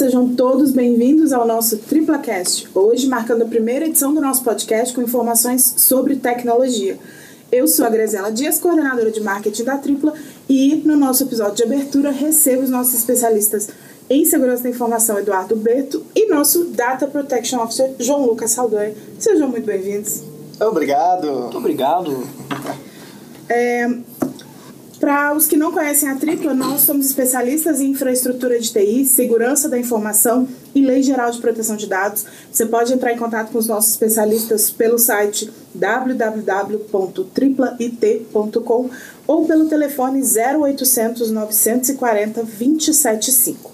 Sejam todos bem-vindos ao nosso TriplaCast. Hoje, marcando a primeira edição do nosso podcast com informações sobre tecnologia. Eu sou a Grazela Dias, coordenadora de marketing da Tripla, e no nosso episódio de abertura recebo os nossos especialistas em segurança da informação, Eduardo Berto, e nosso Data Protection Officer, João Lucas Saldanha. Sejam muito bem-vindos. Obrigado. Muito obrigado. É, Para os que não conhecem a Tripla, nós somos especialistas em infraestrutura de TI, segurança da informação e lei geral de proteção de dados. Você pode entrar em contato com os nossos especialistas pelo site www.triplat.com ou pelo telefone 0800 940 275.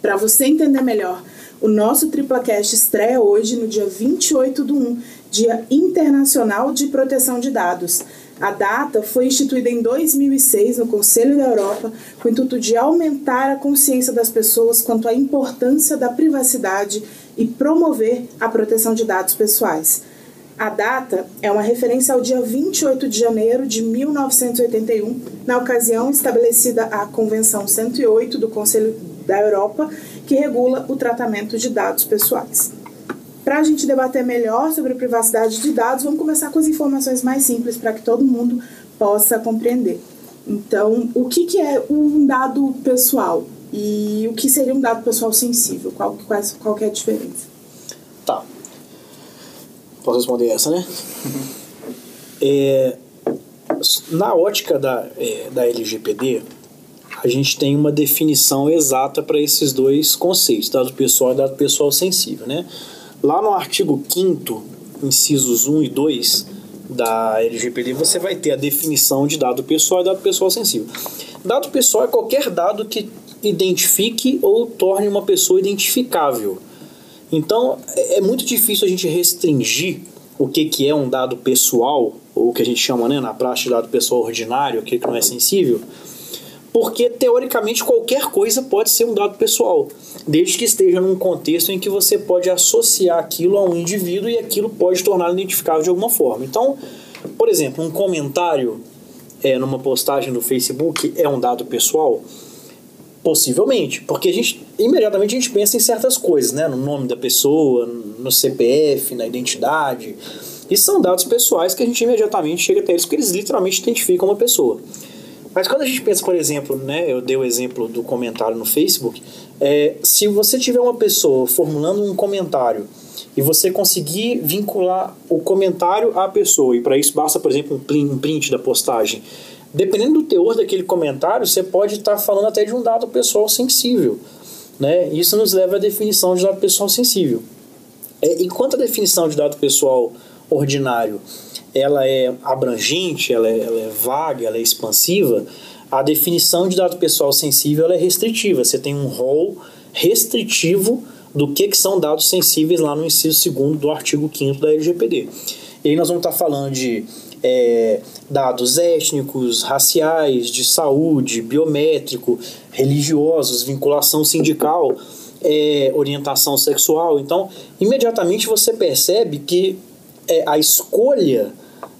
Para você entender melhor, o nosso TriplaCast estreia hoje, no dia 28 do 1, Dia Internacional de Proteção de Dados. A data foi instituída em 2006 no Conselho da Europa com o intuito de aumentar a consciência das pessoas quanto à importância da privacidade e promover a proteção de dados pessoais. A data é uma referência ao dia 28 de janeiro de 1981, na ocasião estabelecida a Convenção 108 do Conselho da Europa, que regula o tratamento de dados pessoais. Para a gente debater melhor sobre privacidade de dados, vamos começar com as informações mais simples para que todo mundo possa compreender. Então, o que, que é um dado pessoal e o que seria um dado pessoal sensível? Qual, qual, qual é a diferença? Tá. Posso responder essa, né? É, na ótica da, é, da LGPD, a gente tem uma definição exata para esses dois conceitos, dado pessoal e dado pessoal sensível, né? Lá no artigo 5 incisos 1 e 2 da LGPD, você vai ter a definição de dado pessoal e dado pessoal sensível. Dado pessoal é qualquer dado que identifique ou torne uma pessoa identificável. Então, é muito difícil a gente restringir o que, que é um dado pessoal, ou o que a gente chama né, na prática de dado pessoal ordinário, aquele que não é sensível, porque teoricamente qualquer coisa pode ser um dado pessoal, desde que esteja num contexto em que você pode associar aquilo a um indivíduo e aquilo pode torná-lo identificável de alguma forma. Então, por exemplo, um comentário é, numa postagem no Facebook é um dado pessoal? Possivelmente, porque a gente imediatamente a gente pensa em certas coisas, né? No nome da pessoa, no CPF, na identidade. E são dados pessoais que a gente imediatamente chega até eles, porque eles literalmente identificam uma pessoa. Mas quando a gente pensa, por exemplo, né, eu dei o exemplo do comentário no Facebook, é, se você tiver uma pessoa formulando um comentário e você conseguir vincular o comentário à pessoa, e para isso basta, por exemplo, um print da postagem, dependendo do teor daquele comentário, você pode estar falando até de um dado pessoal sensível. Né? Isso nos leva à definição de dado pessoal sensível. É, enquanto a definição de dado pessoal ordinário ela é abrangente, ela é, ela é vaga, ela é expansiva, a definição de dado pessoal sensível é restritiva. Você tem um rol restritivo do que, que são dados sensíveis lá no inciso 2 do artigo 5 da LGPD. E aí nós vamos estar falando de é, dados étnicos, raciais, de saúde, biométrico, religiosos, vinculação sindical, é, orientação sexual. Então, imediatamente você percebe que é, a escolha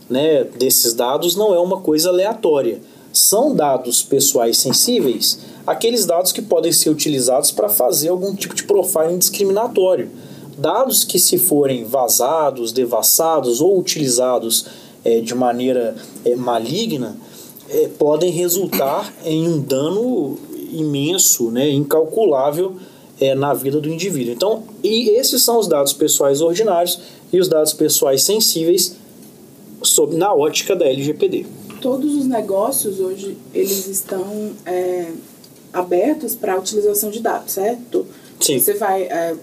né, desses dados não é uma coisa aleatória. São dados pessoais sensíveis, aqueles dados que podem ser utilizados para fazer algum tipo de profiling discriminatório. Dados que, se forem vazados, devassados ou utilizados é, de maneira é, maligna, é, podem resultar em um dano imenso, né, incalculável é, na vida do indivíduo. Então, e esses são os dados pessoais ordinários e os dados pessoais sensíveis sob, na ótica da LGPD. Todos os negócios hoje eles estão é, abertos para a utilização de dados, certo? Sim. Você vai é,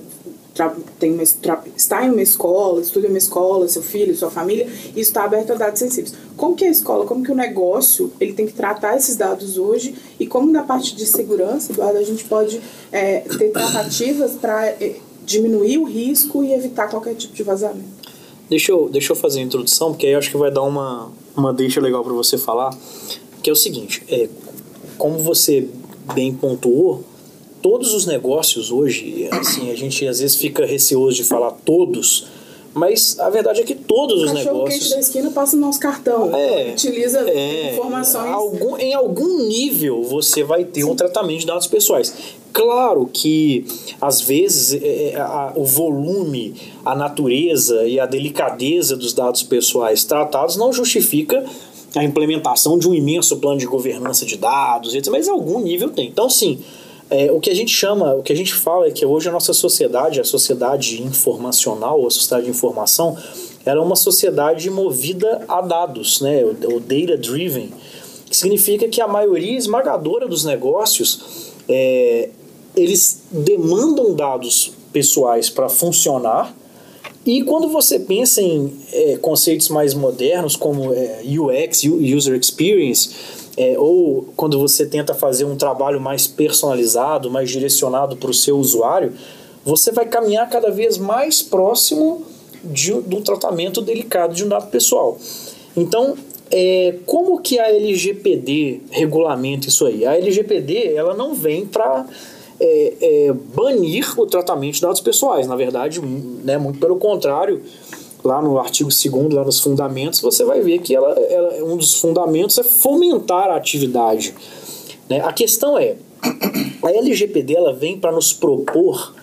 tem uma, está em uma escola, estuda em uma escola, seu filho, sua família, isso está aberto a dados sensíveis. Como que a escola, como que o negócio, ele tem que tratar esses dados hoje e como na parte de segurança, Eduardo, a gente pode é, ter tratativas para é, diminuir o risco e evitar qualquer tipo de vazamento? Deixa eu, deixa eu fazer a introdução, porque aí acho que vai dar uma, uma deixa legal para você falar, que é o seguinte, é, como você bem pontuou, todos os negócios hoje, assim, a gente às vezes fica receoso de falar todos, Mas a verdade é que todos o os negócios. quente da esquina passa no nosso cartão. É, utiliza é, informações. Algum, em algum nível você vai ter um tratamento de dados pessoais. Claro que, às vezes, é, é, a- o volume, a natureza e a delicadeza dos dados pessoais tratados não justifica a implementação de um imenso plano de governança de dados, etc. mas em algum nível tem. Então, sim, é, o que a gente chama, o que a gente fala é que hoje a nossa sociedade, a sociedade informacional, a sociedade de informação, ela é uma sociedade movida a dados, né? o, data driven, que significa que a maioria esmagadora dos negócios é, eles demandam dados pessoais para funcionar e quando você pensa em é, conceitos mais modernos como é, UX, User Experience, é, ou quando você tenta fazer um trabalho mais personalizado, mais direcionado para o seu usuário, você vai caminhar cada vez mais próximo de, de um tratamento delicado de um dado pessoal. Então, é, como que a LGPD regulamenta isso aí? A LGPD ela não vem para é, é, banir o tratamento de dados pessoais. Na verdade, né, muito pelo contrário, lá no artigo 2 lá nos fundamentos, você vai ver que ela, ela- um dos fundamentos é fomentar a atividade. né? A questão é, a LGPD ela vem para nos propor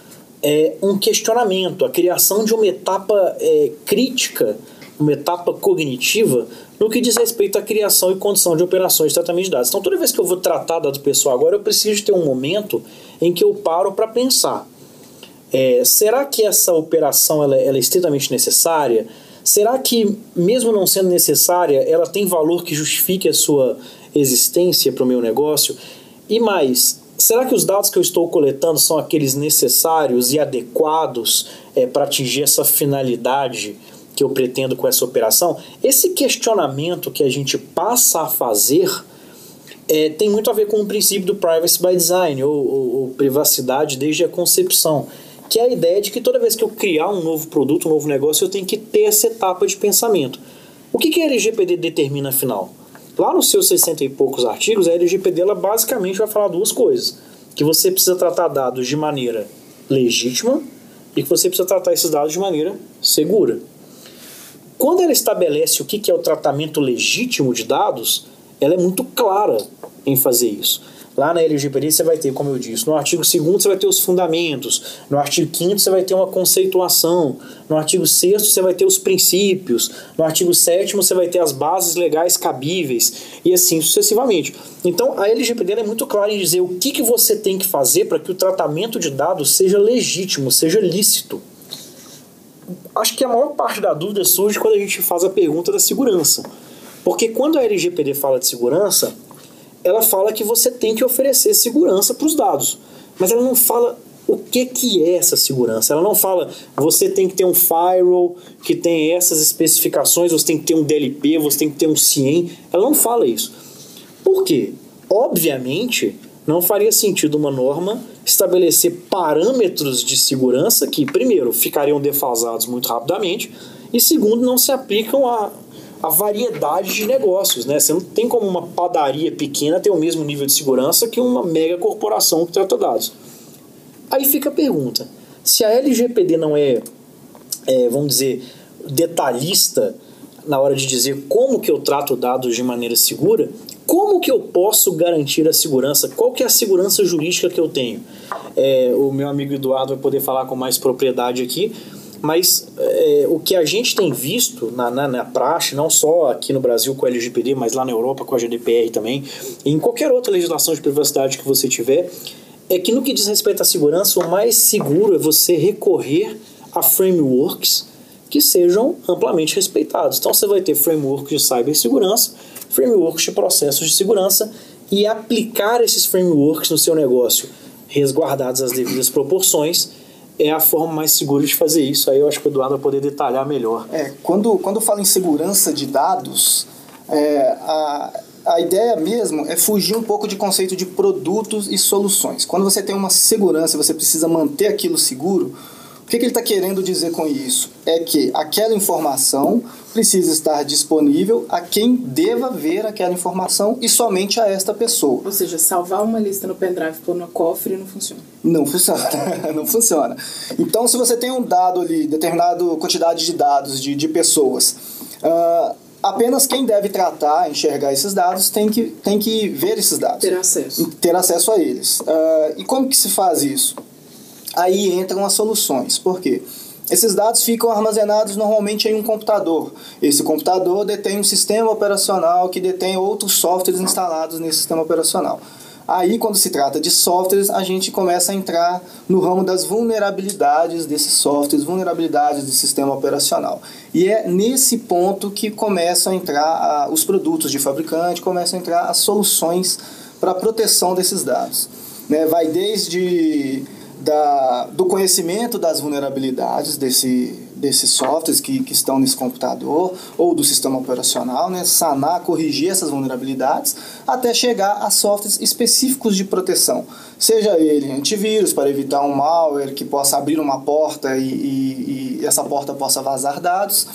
é, um questionamento, a criação de uma etapa é, crítica, uma etapa cognitiva no que diz respeito à criação e condição de operações de tratamento de dados. Então, toda vez que eu vou tratar dado pessoal agora, eu preciso ter um momento em que eu paro para pensar. É, será que essa operação ela, ela é estritamente necessária? Será que, mesmo não sendo necessária, ela tem valor que justifique a sua existência para o meu negócio? E mais, será que os dados que eu estou coletando são aqueles necessários e adequados é, para atingir essa finalidade que eu pretendo com essa operação? Esse questionamento que a gente passa a fazer é, tem muito a ver com o princípio do privacy by design, ou, ou- ou privacidade desde a concepção, que é a ideia de que toda vez que eu criar um novo produto, um novo negócio, eu tenho que ter essa etapa de pensamento. O que, que a LGPD determina afinal? Lá nos seus 60 e poucos artigos, a LGPD ela basicamente vai falar duas coisas: que você precisa tratar dados de maneira legítima e que você precisa tratar esses dados de maneira segura. Quando ela estabelece o que que é o tratamento legítimo de dados, ela é muito clara em fazer isso. Lá na LGPD você vai ter, como eu disse, no artigo 2 você vai ter os fundamentos, no artigo 5 você vai ter uma conceituação, no artigo 6 você vai ter os princípios, no artigo 7 você vai ter as bases legais cabíveis e assim sucessivamente. Então a LGPD é muito clara em dizer o que, que você tem que fazer para que o tratamento de dados seja legítimo, seja lícito acho que a maior parte da dúvida surge quando a gente faz a pergunta da segurança. Porque quando a LGPD fala de segurança, ela fala que você tem que oferecer segurança para os dados. Mas ela não fala o que, que é essa segurança. Ela não fala você tem que ter um firewall que tem essas especificações, você tem que ter um DLP, você tem que ter um CIEM. Ela não fala isso. Por quê? Obviamente, não faria sentido uma norma estabelecer parâmetros de segurança que, primeiro, ficariam defasados muito rapidamente e, segundo, não se aplicam a, a variedade de negócios. Né? Você não tem como uma padaria pequena ter o mesmo nível de segurança que uma mega corporação que trata dados. Aí fica a pergunta: se a LGPD não é, é, vamos dizer, detalhista na hora de dizer como que eu trato dados de maneira segura, como que eu posso garantir a segurança? Qual que é a segurança jurídica que eu tenho? É, o meu amigo Eduardo vai poder falar com mais propriedade aqui, mas é, o que a gente tem visto na, na, na praxe, não só aqui no Brasil com a LGPD, mas lá na Europa com a GDPR também, em qualquer outra legislação de privacidade que você tiver, é que no que diz respeito à segurança, o mais seguro é você recorrer a frameworks que sejam amplamente respeitados. Então você vai ter frameworks de cibersegurança, frameworks de processos de segurança e aplicar esses frameworks no seu negócio, resguardados as devidas proporções, é a forma mais segura de fazer isso. Aí eu acho que o Eduardo vai poder detalhar melhor. É, quando, quando eu falo em segurança de dados, é, a, a ideia mesmo é fugir um pouco de conceito de produtos e soluções. Quando você tem uma segurança, você precisa manter aquilo seguro, que, que ele está querendo dizer com isso? É que aquela informação precisa estar disponível a quem deva ver aquela informação e somente a esta pessoa. Ou seja, salvar uma lista no pendrive, pôr no cofre não funciona. Não funciona, não funciona. Então, se você tem um dado ali, determinada quantidade de dados de, de pessoas, uh, apenas quem deve tratar, enxergar esses dados, tem que, tem que ver esses dados. Ter acesso. Ter acesso a eles. Uh, e como que se faz isso? Aí entram as soluções. Por quê? Esses dados ficam armazenados normalmente em um computador. Esse computador detém um sistema operacional que detém outros softwares instalados nesse sistema operacional. Aí, quando se trata de softwares, a gente começa a entrar no ramo das vulnerabilidades desses softwares, vulnerabilidades do sistema operacional. E é nesse ponto que começam a entrar os produtos de fabricante, começam a entrar as soluções para a proteção desses dados. Né? Vai desde da, do conhecimento das vulnerabilidades desse, desses softwares que, que estão nesse computador ou do sistema operacional, né, sanar, corrigir essas vulnerabilidades, até chegar a softwares específicos de proteção. Seja ele antivírus, para evitar um malware que possa abrir uma porta e, e, e essa porta possa vazar dados.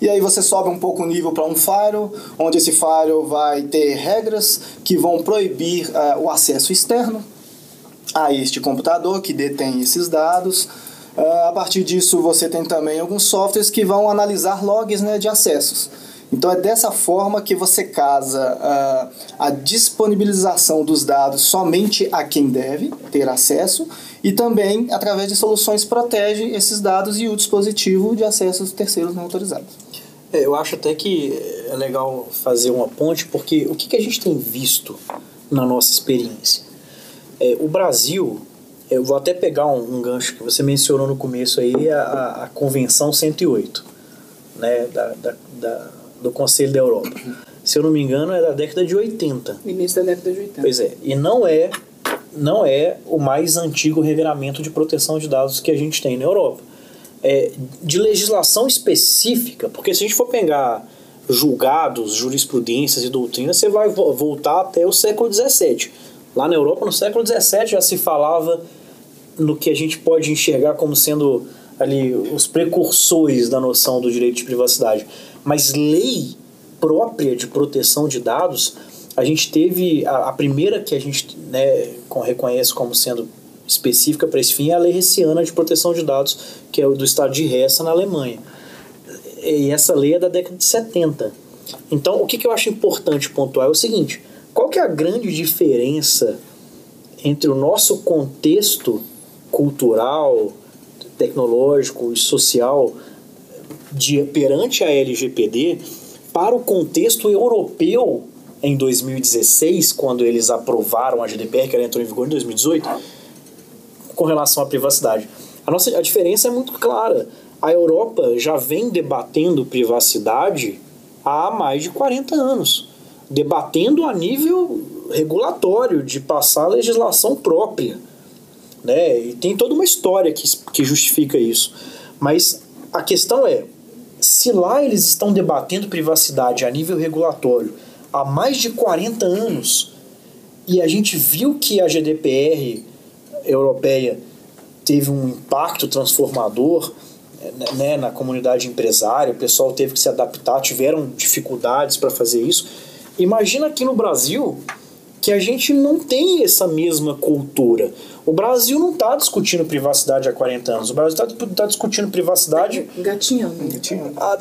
E aí você sobe um pouco o nível para um firewall, onde esse firewall vai ter regras que vão proibir uh, o acesso externo a este computador que detém esses dados. Uh, a partir disso, você tem também alguns softwares que vão analisar logs né, de acessos. Então, é dessa forma que você casa uh, a disponibilização dos dados somente a quem deve ter acesso e também, através de soluções, protege esses dados e o dispositivo de acesso dos terceiros não autorizados. É, eu acho até que é legal fazer uma ponte, porque o que, que a gente tem visto na nossa experiência? É, o Brasil, eu vou até pegar um, um, gancho que você mencionou no começo aí, a, a Convenção 108, né, da, da, da, do Conselho da Europa. Se eu não me engano, é da década de 80. Início da década de 80. Pois é, e não é, não é o mais antigo regramento de proteção de dados que a gente tem na Europa. É, de legislação específica, porque se a gente for pegar julgados, jurisprudências e doutrinas, você vai voltar até o século XVII Lá na Europa, no século XVII, já se falava no que a gente pode enxergar como sendo ali os precursores da noção do direito de privacidade. Mas lei própria de proteção de dados, a gente teve a, a primeira que a gente né, reconhece como sendo específica para esse fim é a Lei Hessiana de Proteção de Dados, que é do estado de Hesse, na Alemanha. E essa lei é da década de 70. Então, o que, que eu acho importante pontuar é o seguinte: qual que é a grande diferença entre o nosso contexto cultural, tecnológico e social de, perante a LGPD para o contexto europeu em 2016, quando eles aprovaram a GDPR, que ela entrou em vigor em 2018, com relação à privacidade. A, nossa, a diferença é muito clara. A Europa já vem debatendo privacidade há mais de 40 anos debatendo a nível regulatório, de passar legislação própria. Né? E tem toda uma história que, que justifica isso. Mas a questão é: se lá eles estão debatendo privacidade a nível regulatório há mais de 40 anos, e a gente viu que a GDPR europeia teve um impacto transformador né, na comunidade empresária, o pessoal teve que se adaptar, tiveram dificuldades para fazer isso Imagina aqui no Brasil que a gente não tem essa mesma cultura. O Brasil não está discutindo privacidade há 40 anos. O Brasil está tá discutindo privacidade. Gatinhando.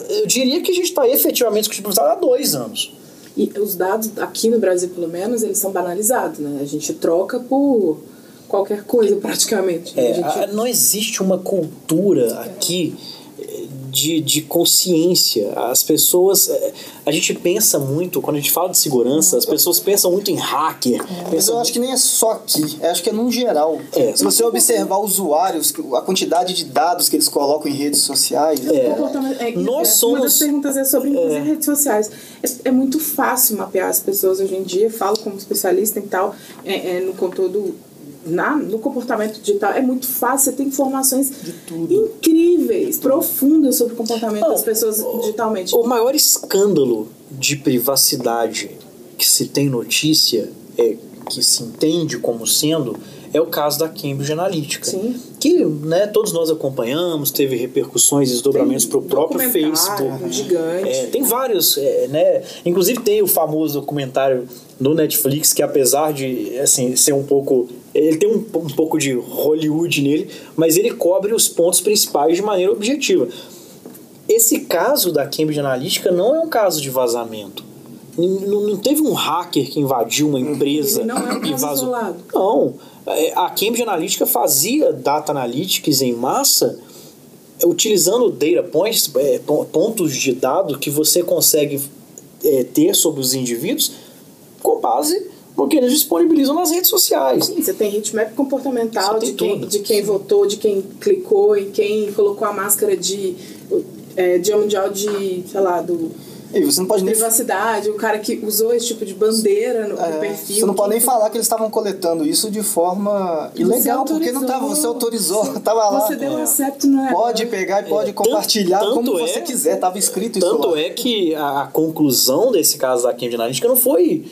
eu diria que a gente está efetivamente discutindo privacidade há dois anos. E os dados, aqui no Brasil pelo menos, eles são banalizados, né? A gente troca por qualquer coisa praticamente. É, gente... Não existe uma cultura aqui de, de consciência. As pessoas. É, a gente pensa muito, quando a gente fala de segurança, as pessoas pensam muito em hacker. É, mas eu acho que nem é só aqui, eu acho que é num geral. É. Se você observar usuários, a quantidade de dados que eles colocam em redes sociais. É. É, Nós somos. Uma das perguntas é sobre inclusive redes sociais. É, muito fácil mapear as pessoas hoje em dia, falo como especialista e tal, no conteúdo na, no comportamento digital é muito fácil, você tem informações incríveis, profundas sobre o comportamento das pessoas digitalmente. O maior escândalo de privacidade que se tem notícia, é, que se entende como sendo, é o caso da Cambridge Analytica. Sim. Que né, todos nós acompanhamos, teve repercussões e desdobramentos para o próprio Facebook. um gigante. É, tem vários, é, né? Inclusive tem o famoso documentário no Netflix que apesar de assim ser um pouco, ele tem um, um pouco de Hollywood nele, mas ele cobre os pontos principais de maneira objetiva. Esse caso da Cambridge Analytica não é um caso de vazamento. Não, não teve um hacker que invadiu uma empresa Ele não é um e vazou. isolado. Não. É, A Cambridge Analytica fazia data analytics em massa utilizando data points, é, pon- pontos de dado que você consegue é, ter sobre os indivíduos com base no que eles disponibilizam nas redes sociais. Sim, você tem heatmap comportamental Você tem de quem, tudo. de quem votou, de quem clicou e quem colocou a máscara de é, Dia Mundial de, sei lá, do E você não pode nem privacidade, o cara que usou esse tipo de bandeira no, É, perfil. você não pode nem que- falar que eles estavam coletando isso de forma Você ilegal, porque não estava, você autorizou, tava lá. Você deu um acepto no Pode pegar e pode É, compartilhar tanto- como tanto você é- quiser, tava escrito isso Tanto lá. é que a, a conclusão desse caso da Cambridge Analytica não foi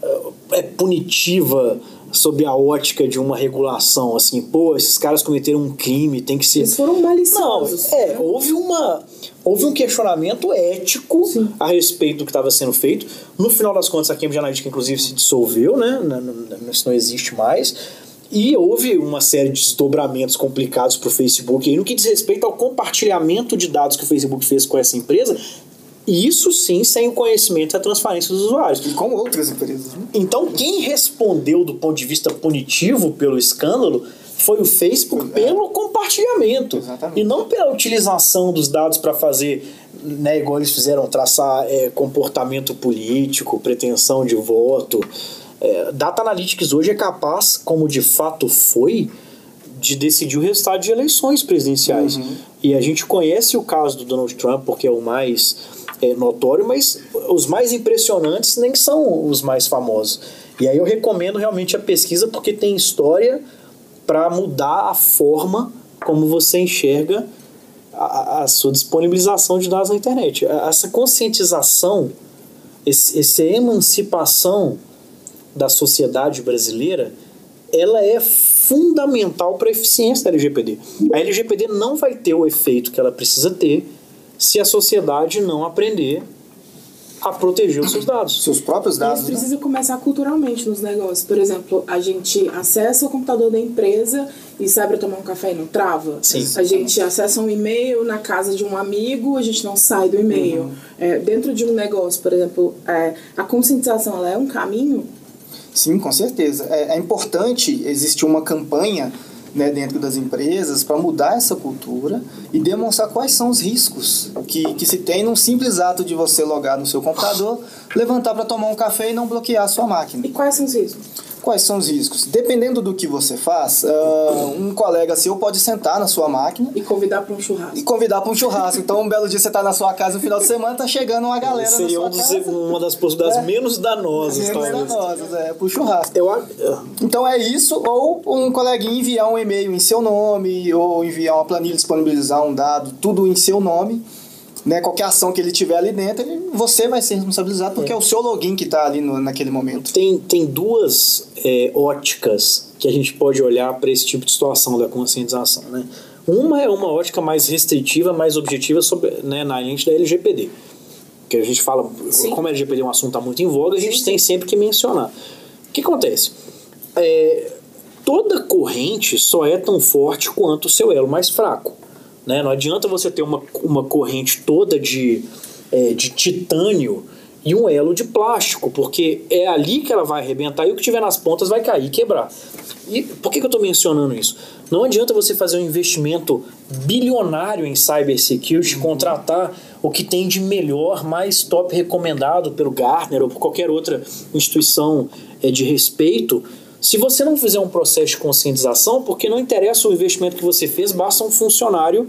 eh, é, punitiva sob a ótica de uma regulação, assim, pô, esses caras cometeram um crime, tem que ser... Eles foram Não, maliciosos. é, né? houve uma houve um questionamento ético Sim. a respeito do que estava sendo feito. No final das contas, a Cambridge Analytica inclusive se dissolveu, né? Isso não existe mais. E houve uma série de desdobramentos complicados para o Facebook aí no que diz respeito ao compartilhamento de dados que o Facebook fez com essa empresa. Isso sim sem o conhecimento e a transparência dos usuários. E com outras empresas. Né? Então, quem respondeu do ponto de vista punitivo pelo escândalo foi o Facebook pelo compartilhamento Exatamente. e não pela utilização dos dados para fazer, né, igual eles fizeram, traçar é, comportamento político, pretensão de voto. É, Data Analytics hoje é capaz, como de fato foi, de decidir o resultado de eleições presidenciais. E a gente conhece o caso do Donald Trump porque é o mais é, notório, mas os mais impressionantes nem são os mais famosos. E aí eu recomendo realmente a pesquisa porque tem história para mudar a forma como você enxerga a, a sua disponibilização de dados na internet. Essa conscientização, esse, essa emancipação da sociedade brasileira, ela é fundamental para a eficiência da LGPD. A LGPD não vai ter o efeito que ela precisa ter se a sociedade não aprender a proteger os seus dados. Seus próprios Isso dados. né? precisa começar culturalmente nos negócios. Por exemplo, a gente acessa o computador da empresa e sai para tomar um café e não trava. Sim. A gente acessa um e-mail na casa de um amigo, a gente não sai do e-mail. Uhum. É, dentro de um negócio, por exemplo, é, a conscientização ela é um caminho. Sim, com certeza. É, é importante existir uma campanha né, dentro das empresas para mudar essa cultura e demonstrar quais são os riscos que, que se tem num simples ato de você logar no seu computador, levantar para tomar um café e não bloquear a sua máquina. E quais são os riscos? Quais são os riscos? Dependendo do que você faz, ah, um colega seu pode sentar na sua máquina E convidar para um churrasco. e convidar para um churrasco. Então, um belo dia você está na sua casa no final de semana, tá chegando uma galera Seria na sua dos- casa. uma das possibilidades É. menos danosas, Menos talvez. danosas, é, pro churrasco. Eu, Então é isso, ou um coleguinha enviar um e-mail em seu nome, ou enviar uma planilha, disponibilizar um dado, tudo em seu nome. Né, qualquer ação que ele tiver ali dentro, ele- você vai ser responsabilizado porque é, o seu login que está ali no- naquele momento. tem, tem duas é, óticas que a gente pode olhar para esse tipo de situação da conscientização. Né? Uma é uma ótica mais restritiva, mais objetiva sobre, né, na lente da LGPD. Que a gente fala, Sim. como a LGPD é um assunto tá muito em voga, a gente Sim, tem sim. sempre que mencionar. O que acontece? É, toda corrente só é tão forte quanto o seu elo mais fraco. Né? Não adianta você ter uma, uma corrente toda de, é, de titânio e um elo de plástico, porque é ali que ela vai arrebentar e o que tiver nas pontas vai cair e quebrar. E por que, que eu estou mencionando isso? Não adianta você fazer um investimento bilionário em cybersecurity, contratar o que tem de melhor, mais top recomendado pelo Gartner ou por qualquer outra instituição é, de respeito, se você não fizer um processo de conscientização, porque não interessa o investimento que você fez, basta um funcionário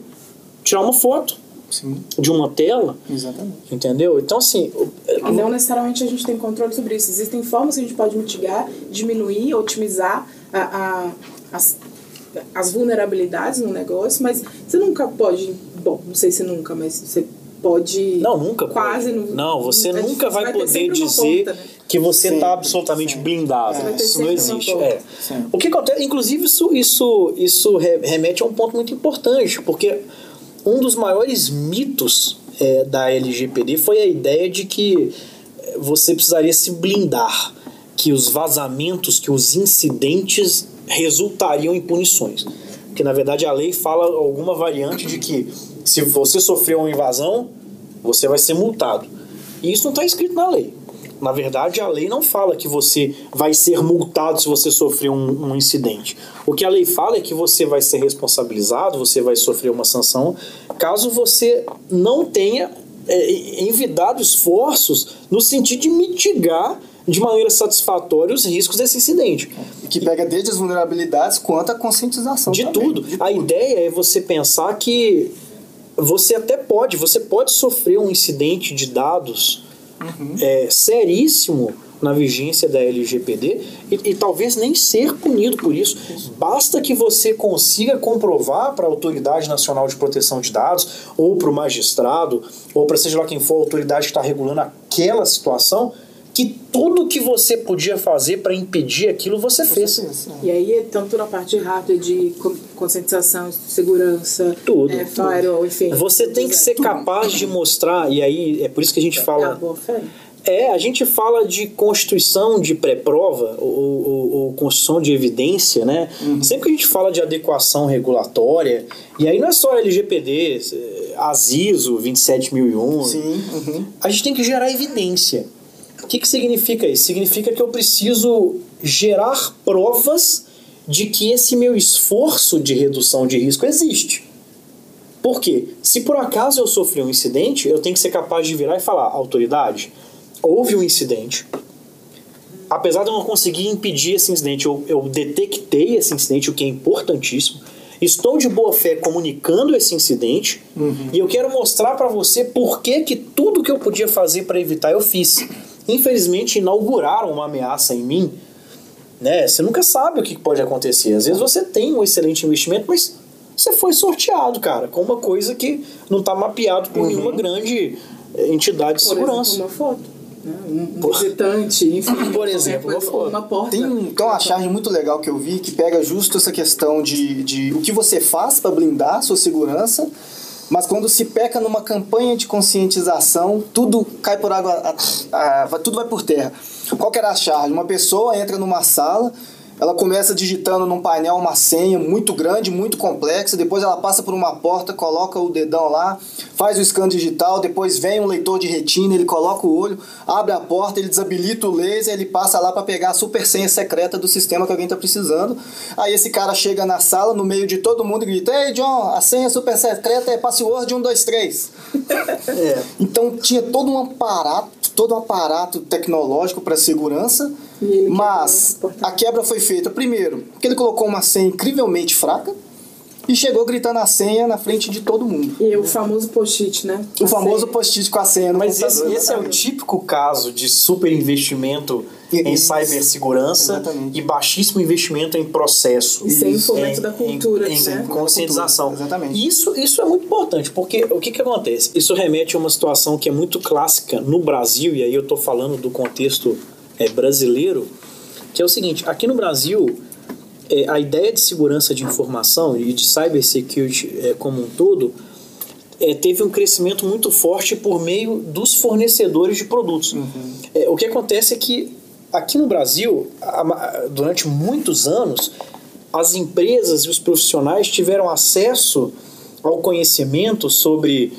tirar uma foto Sim, de uma tela, exatamente. entendeu? Então, assim, não necessariamente a gente tem controle sobre isso. Existem formas que a gente pode mitigar, diminuir, otimizar a, a- as, as vulnerabilidades no negócio, mas você nunca pode. Bom, não sei se nunca, mas você pode. Não, nunca Quase. pode. Não, você é nunca difícil, vai ter poder dizer ponta, né? Que você está absolutamente sim. blindado. É. Isso não sempre existe. É. O que acontece, inclusive, isso, isso, isso re- remete a um ponto muito importante, porque um dos maiores mitos é, da LGPD foi a ideia de que você precisaria se blindar, que os vazamentos, que os incidentes resultariam em punições. Porque, na verdade, a lei fala alguma variante de que se você sofreu uma invasão, você vai ser multado. E isso não está escrito na lei. Na verdade, a lei não fala que você vai ser multado se você sofrer um, um incidente. O que a lei fala é que você vai ser responsabilizado, você vai sofrer uma sanção, caso você não tenha é, envidado esforços no sentido de mitigar de maneira satisfatória os riscos desse incidente. Que pega desde as vulnerabilidades quanto a conscientização De também. tudo. De A ideia é você pensar que você até pode, você pode sofrer um incidente de dados é, seríssimo na vigência da LGPD e, e talvez nem ser punido por isso. Basta que você consiga comprovar para a Autoridade Nacional de Proteção de Dados, ou para o magistrado, ou para seja lá quem for a autoridade que está regulando aquela situação, que tudo que você podia fazer para impedir aquilo você fez. É. E aí, tanto na parte hardware, de con- conscientização, segurança, Tudo, é, firewall, enfim. Você tem que ser capaz de mostrar, e aí é por isso que a gente É a fala. boa fé. É, a gente fala de constituição de pré-prova ou, ou- ou constituição de evidência, né? Sempre que a gente fala de adequação regulatória, e aí não é só LGPD, ASISO 27001, Sim, uhum. a gente tem que gerar evidência. O que, que significa isso? Significa que eu preciso gerar provas de que esse meu esforço de redução de risco existe. Por quê? Se por acaso eu sofri um incidente, eu tenho que ser capaz de virar e falar: autoridade, houve um incidente. Apesar de eu não conseguir impedir esse incidente, eu, eu detectei esse incidente, o que é importantíssimo. Estou de boa fé comunicando esse incidente e eu quero mostrar para você por que, que tudo que eu podia fazer para evitar eu fiz. Infelizmente, inauguraram uma ameaça em mim. Né? Você nunca sabe o que pode acontecer. Às vezes você tem um excelente investimento, mas você foi sorteado, cara, com uma coisa que não está mapeado por nenhuma grande eh, entidade de Por segurança. exemplo, uma foto. Né? Um visitante, enfim. Por exemplo, uma coisa, foto. Uma porta. Tem, um- tem uma charge muito legal que eu vi que pega justo essa questão de, de o que você faz para blindar a sua segurança, mas quando se peca numa campanha de conscientização, tudo cai por água, a- a- tudo vai por terra. Qual que era a charge? Uma pessoa entra numa sala, ela começa digitando num painel uma senha muito grande, muito complexa, depois ela passa por uma porta, coloca o dedão lá, faz o scan digital, depois vem um leitor de retina, ele coloca o olho, abre a porta, ele desabilita o laser, ele passa lá para pegar a super senha secreta do sistema que alguém está precisando. Aí esse cara chega na sala, no meio de todo mundo e grita: Ei, John, a senha super secreta é password 123. É. Então tinha todo um aparato, todo um aparato tecnológico para segurança, mas o a quebra foi feita primeiro porque ele colocou uma senha incrivelmente fraca e chegou gritando a senha na frente de todo mundo. E o famoso post-it, né? O famoso post-it com a senha no Mas esse, computador. esse é o típico caso de super investimento em Isso. cibersegurança Exatamente. e baixíssimo investimento em processo. E sem fomento em, da cultura, em, em né? conscientização. Exatamente. Isso, isso é muito importante, porque o que, que acontece? Isso remete a uma situação que é muito clássica no Brasil, e aí eu estou falando do contexto é, brasileiro, que é o seguinte: aqui no Brasil, é, a ideia de segurança de informação e de cybersecurity é, como um todo é, teve um crescimento muito forte por meio dos fornecedores de produtos. É, o que acontece é que aqui no Brasil, durante muitos anos, as empresas e os profissionais tiveram acesso ao conhecimento sobre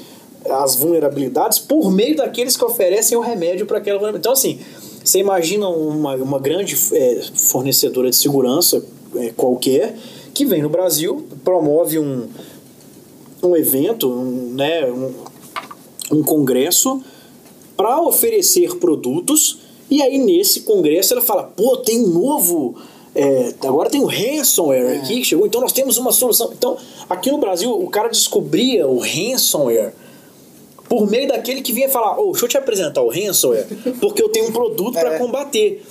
as vulnerabilidades por meio daqueles que oferecem o remédio para aquela vulnerabilidade. Então, assim, você imagina uma, uma grande é, fornecedora de segurança é, qualquer que vem no Brasil, promove um, um evento, um, né, um, um congresso para oferecer produtos e aí nesse congresso ela fala, pô, tem um novo é, agora tem o ransomware aqui que chegou, então nós temos uma solução. Então, aqui no Brasil, o cara descobria o ransomware por meio daquele que vinha falar, ô, deixa eu te apresentar o ransomware, porque eu tenho um produto para É. combater.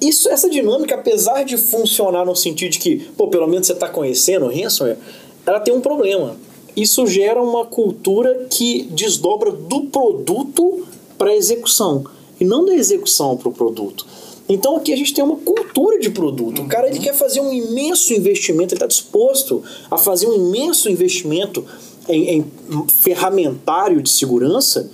Isso, essa dinâmica, apesar de funcionar no sentido de que, pô, pelo menos você está conhecendo o ransomware, ela tem um problema. Isso gera uma cultura que desdobra do produto para a execução. E não da execução para o produto. Então aqui a gente tem uma cultura de produto. O cara ele quer fazer um imenso investimento, ele está disposto a fazer um imenso investimento em, em ferramentário de segurança,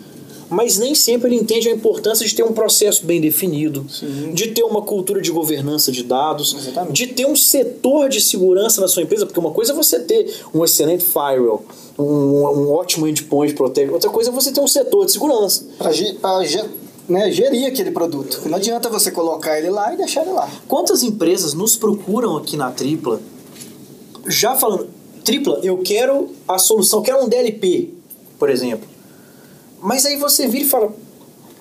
mas nem sempre ele entende a importância de ter um processo bem definido, Sim. de ter uma cultura de governança de dados, Exatamente. de ter um setor de segurança na sua empresa, porque uma coisa é você ter um excelente firewall, um, um ótimo endpoint protect, outra coisa é você ter um setor de segurança. Para né, gerir aquele produto. Não adianta você colocar ele lá e deixar ele lá. Quantas empresas nos procuram aqui na Tripla já falando, Tripla, eu quero a solução, eu quero um DLP, por exemplo. Mas aí você vira e fala,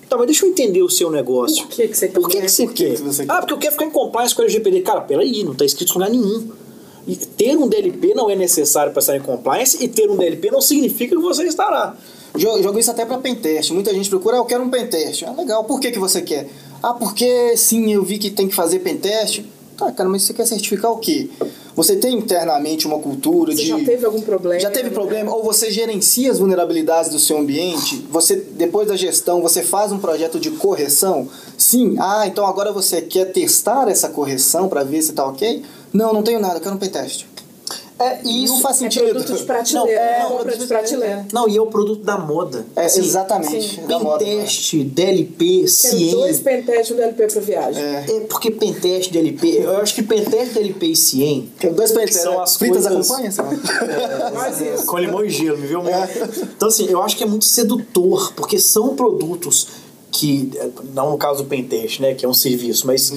tá, mas deixa eu entender o seu negócio. Por que, que você quer? Por que, que você Por que quer? que você Ah, porque eu quero ficar em compliance com o LGPD. Cara, peraí, não tá escrito em lugar nenhum. E ter um DLP não é necessário para estar em compliance e ter um DLP não significa que você estará. Jo- Jogo isso até para pentest. Muita gente procura, ah, eu quero um pentest. Ah, legal, por que, que você quer? Ah, porque sim, eu vi que tem que fazer pentest. Tá, cara, mas você quer certificar o quê? Você tem internamente uma cultura Você de. já teve algum problema? Já teve problema? Ou você gerencia as vulnerabilidades do seu ambiente? Você, depois da gestão, você faz um projeto de correção? Sim. Ah, então agora você quer testar essa correção para ver se tá ok? Não, não tenho nada, eu quero um pentest. É Não faz É sentido. produto de prateleira, Não, é, é, não, compra de prateleira. Não, e é o produto da moda. É, Assim, exatamente. sim. da moda, né? Pentest, DLP, Quero CIEM. dois pentest e um DLP pra viagem. É. É porque Pentest, DLP, eu acho que Pentest, DLP e CIEM Quero dois pentest. São as Fritas coisas- acompanha? sabe? Isso. com limão e gelo, me viu? É. Então, assim, eu acho que é muito sedutor, porque são produtos que, não no caso do Pentest, né, que é um serviço, mas eh,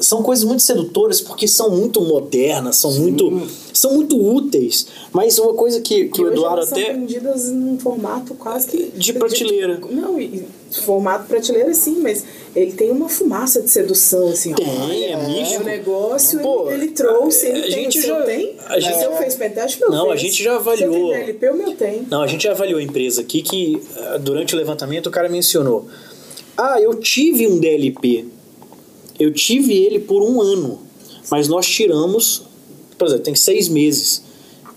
são coisas muito sedutoras porque são muito modernas, são muito são muito úteis. Mas uma coisa que, que E o hoje Eduardo elas são até vendidas num formato quase que... De prateleira. Não, e formato prateleira sim, mas ele tem uma fumaça de sedução, assim. ó. tem, é, É místico. o negócio, Pô, ele, ele trouxe, a ele tem, gente já- tem. a gente- seu fez pentest, meu Não, a fez. gente já avaliou. tem DLP, o meu tem. Não, a gente já avaliou a empresa aqui que ah, durante o levantamento o cara mencionou: Ah, eu tive um DLP. Eu tive ele por um ano. Mas nós tiramos, por exemplo, tem seis meses.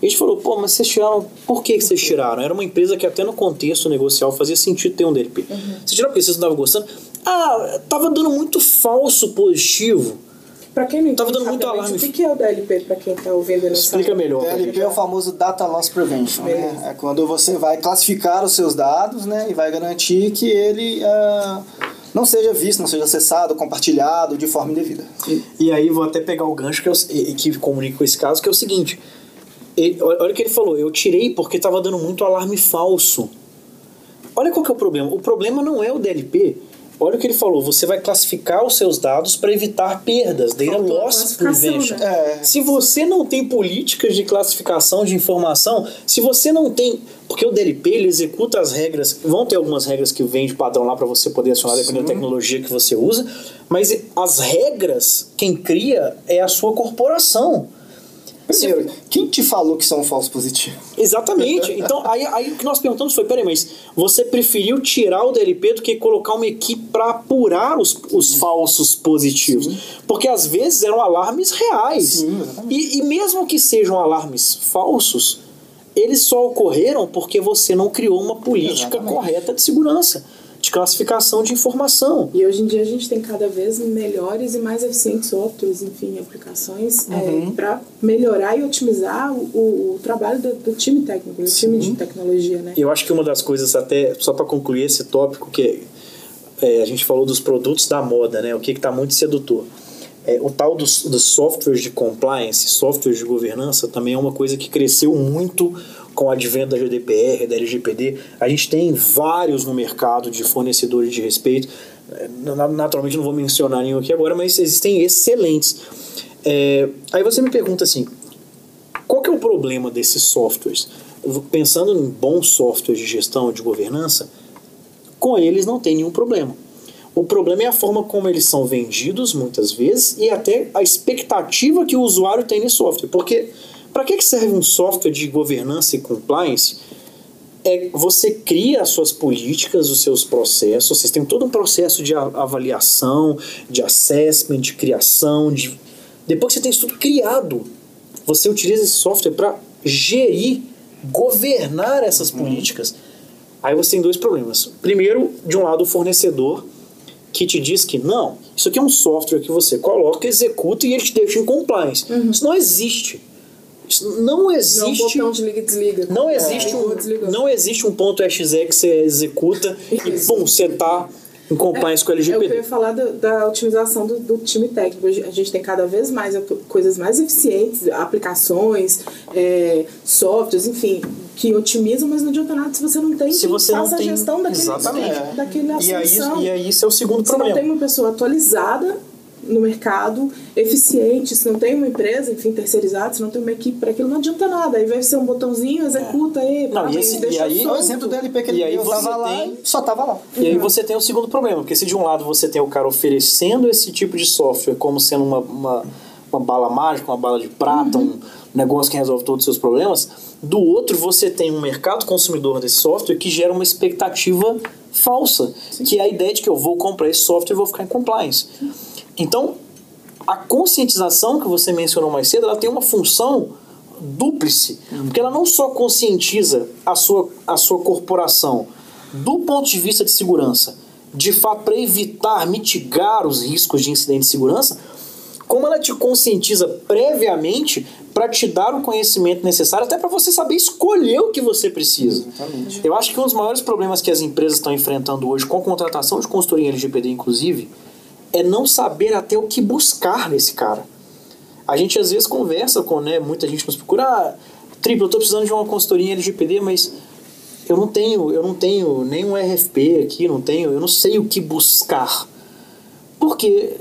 E a gente falou, pô, mas vocês tiraram. Por que, que vocês tiraram? Era uma empresa que até no contexto negocial fazia sentido ter um DLP. Vocês tiraram porque vocês não estavam gostando? Ah, tava dando muito falso positivo. Pra quem não Tava dando muito alarme. o que que é o DLP, pra quem tá ouvindo e não Explica sabe? melhor. DLP é o famoso Data Loss Prevention. Né? Beleza. É quando você vai classificar os seus dados né, e vai garantir que ele ah, não seja visto, não seja acessado, compartilhado de forma indevida. E aí vou até pegar o gancho que, é o- e- que comunica com esse caso, que é o seguinte. Ele- olha o que ele falou, eu tirei porque estava dando muito alarme falso. Olha qual que é o problema. O problema não é o DLP. Olha o que ele falou, você vai classificar os seus dados para evitar perdas, data loss prevention. né? É. Se você não tem políticas de classificação de informação, se você não tem. Porque o DLP ele executa as regras, vão ter algumas regras que vêm de padrão lá para você poder acionar, dependendo da tecnologia que você usa, mas as regras, quem cria é a sua corporação. Primeiro, quem te falou que são falsos positivos? Exatamente. Então, aí, aí o que nós perguntamos foi: peraí, mas você preferiu tirar o DLP do que colocar uma equipe para apurar os, os falsos positivos? Porque às vezes eram alarmes reais. Sim, e, e mesmo que sejam alarmes falsos, eles só ocorreram porque você não criou uma política Exatamente. correta de segurança, de classificação de informação. E hoje em dia a gente tem cada vez melhores e mais eficientes softwares, enfim, aplicações Uhum. para melhorar e otimizar o, o- trabalho do, do time técnico, do time de tecnologia, né? Eu acho que uma das coisas, até só para concluir esse tópico, que é, a gente falou dos produtos da moda, né? O que está muito sedutor. É, o tal dos, dos softwares de compliance, softwares de governança, também é uma coisa que cresceu muito com o advento da GDPR, da LGPD. A gente tem vários no mercado de fornecedores de respeito. É, na- Naturalmente não vou mencionar nenhum aqui agora, mas existem excelentes. É, aí você me pergunta assim, qual que é o problema desses softwares? Pensando em bons softwares de gestão, de governança, com eles não tem nenhum problema. O problema é a forma como eles são vendidos, muitas vezes, e até a expectativa que o usuário tem nesse software. Porque, para que que serve um software de governança e compliance? É, você cria as suas políticas, os seus processos, vocês têm todo um processo de avaliação, de assessment, de criação, de... depois que você tem isso tudo criado, você utiliza esse software para gerir, governar essas políticas. Aí você tem dois problemas. Primeiro, de um lado, o fornecedor que te diz que não, isso aqui é um software que você coloca, executa e ele te deixa em compliance. Isso não existe. Não Não é um existe. botão de liga e desliga. Não existe, Ligou, um, não existe um ponto .exe que você executa e pum, você tá em compliance com o É o que eu LGPD. ia falar da, da otimização do, do time técnico. A gente tem cada vez mais coisas mais eficientes, aplicações, é, softwares, enfim, que otimizam, mas não adianta nada se você não tem Se você não tem- a gestão daquele, Exatamente. daquele E aí, assunção. e aí isso é o segundo se não problema. tem uma pessoa atualizada no mercado, eficiente, se não tem uma empresa, enfim, terceirizada, se não tem uma equipe para aquilo, não adianta nada. Aí vai ser um botãozinho, executa aí, Não, pá, e esse- deixa e aí- É o exemplo do LP que ele E aí você tava lá tem- e só tava lá. E aí você tem o segundo problema, porque se de um lado você tem o cara oferecendo esse tipo de software como sendo uma, uma, uma bala mágica, uma bala de prata, um negócio que resolve todos os seus problemas, do outro você tem um mercado consumidor desse software que gera uma expectativa falsa, que é a ideia de que eu vou comprar esse software e vou ficar em compliance. Então, a conscientização que você mencionou mais cedo, ela tem uma função dúplice, porque ela não só conscientiza a sua, a sua corporação do ponto de vista de segurança, de fato para evitar, mitigar os riscos de incidente de segurança, como ela te conscientiza previamente para te dar o conhecimento necessário, até para você saber escolher o que você precisa. Exatamente. Eu acho que um dos maiores problemas que as empresas estão enfrentando hoje, com contratação de consultoria em LGPD, inclusive, é não saber até o que buscar nesse cara. A gente às vezes conversa com, né, muita gente nos procura, ah, triplo, eu tô precisando de uma consultoria em LGPD, mas eu não tenho, eu não tenho nenhum RFP aqui, não tenho, eu não sei o que buscar. Porque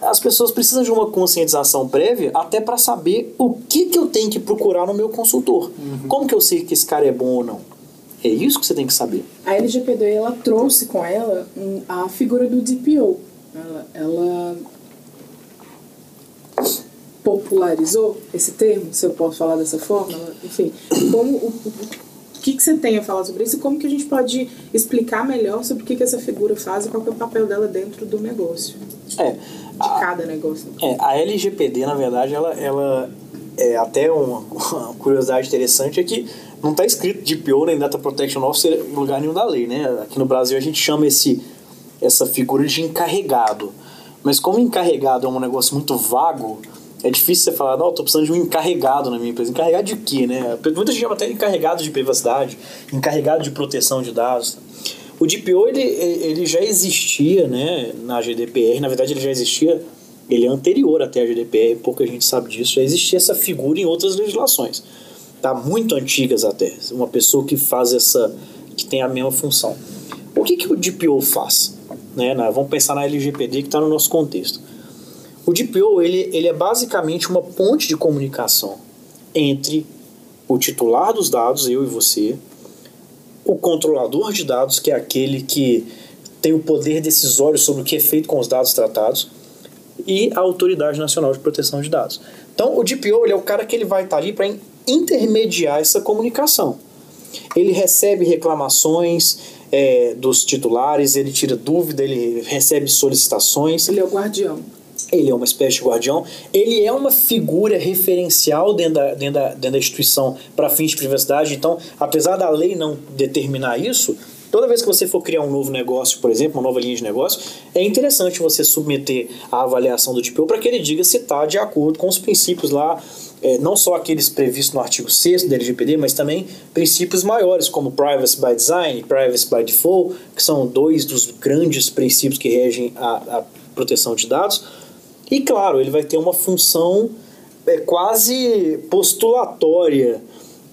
as pessoas precisam de uma conscientização prévia até para saber o que, que eu tenho que procurar no meu consultor. Como que eu sei que esse cara é bom ou não? É isso que você tem que saber. A LGPD ela trouxe com ela a figura do DPO. Ela, ela popularizou esse termo, se eu posso falar dessa forma. Enfim, como o, o, o que, que você tem a falar sobre isso e como que a gente pode explicar melhor sobre o que, que essa figura faz e qual que é o papel dela dentro do negócio, É, de a- cada negócio. É, a LGPD, na verdade, ela, ela é até uma, uma curiosidade interessante é que não está escrito DPO nem Data Protection Officer em lugar nenhum da lei, né? Aqui no Brasil a gente chama esse, essa figura de encarregado. Mas como encarregado é um negócio muito vago, é difícil você falar, não, estou precisando de um encarregado na minha empresa. Encarregado de quê, né? Muita gente chama até encarregado de privacidade, encarregado de proteção de dados. O DPO, ele, ele já existia, né, na GDPR, na verdade ele já existia, ele é anterior até a GDPR, pouca gente sabe disso, já existia essa figura em outras legislações, tá? Muito antigas até, uma pessoa que faz essa, que tem a mesma função. O que, que o DPO faz? Né, na- vamos pensar na LGPD que está no nosso contexto. O DPO ele, ele é basicamente uma ponte de comunicação entre o titular dos dados, eu e você, o controlador de dados, que é aquele que tem o poder decisório sobre o que é feito com os dados tratados, e a Autoridade Nacional de Proteção de Dados. Então, o DPO ele é o cara que ele vai estar ali para intermediar essa comunicação. Ele recebe reclamações é, dos titulares, ele tira dúvida, ele recebe solicitações, Ele é o guardião. ele é uma espécie de guardião, ele é uma figura referencial dentro da, dentro da, dentro da instituição para fins de privacidade. Então, apesar da lei não determinar isso, toda vez que você for criar um novo negócio, por exemplo, uma nova linha de negócio, é interessante você submeter a avaliação do DPO para que ele diga se está de acordo com os princípios lá, é, não só aqueles previstos no artigo 6 da LGPD, mas também princípios maiores, como Privacy by Design, Privacy by Default, que são dois dos grandes princípios que regem a, a proteção de dados. E claro, ele vai ter uma função é, quase postulatória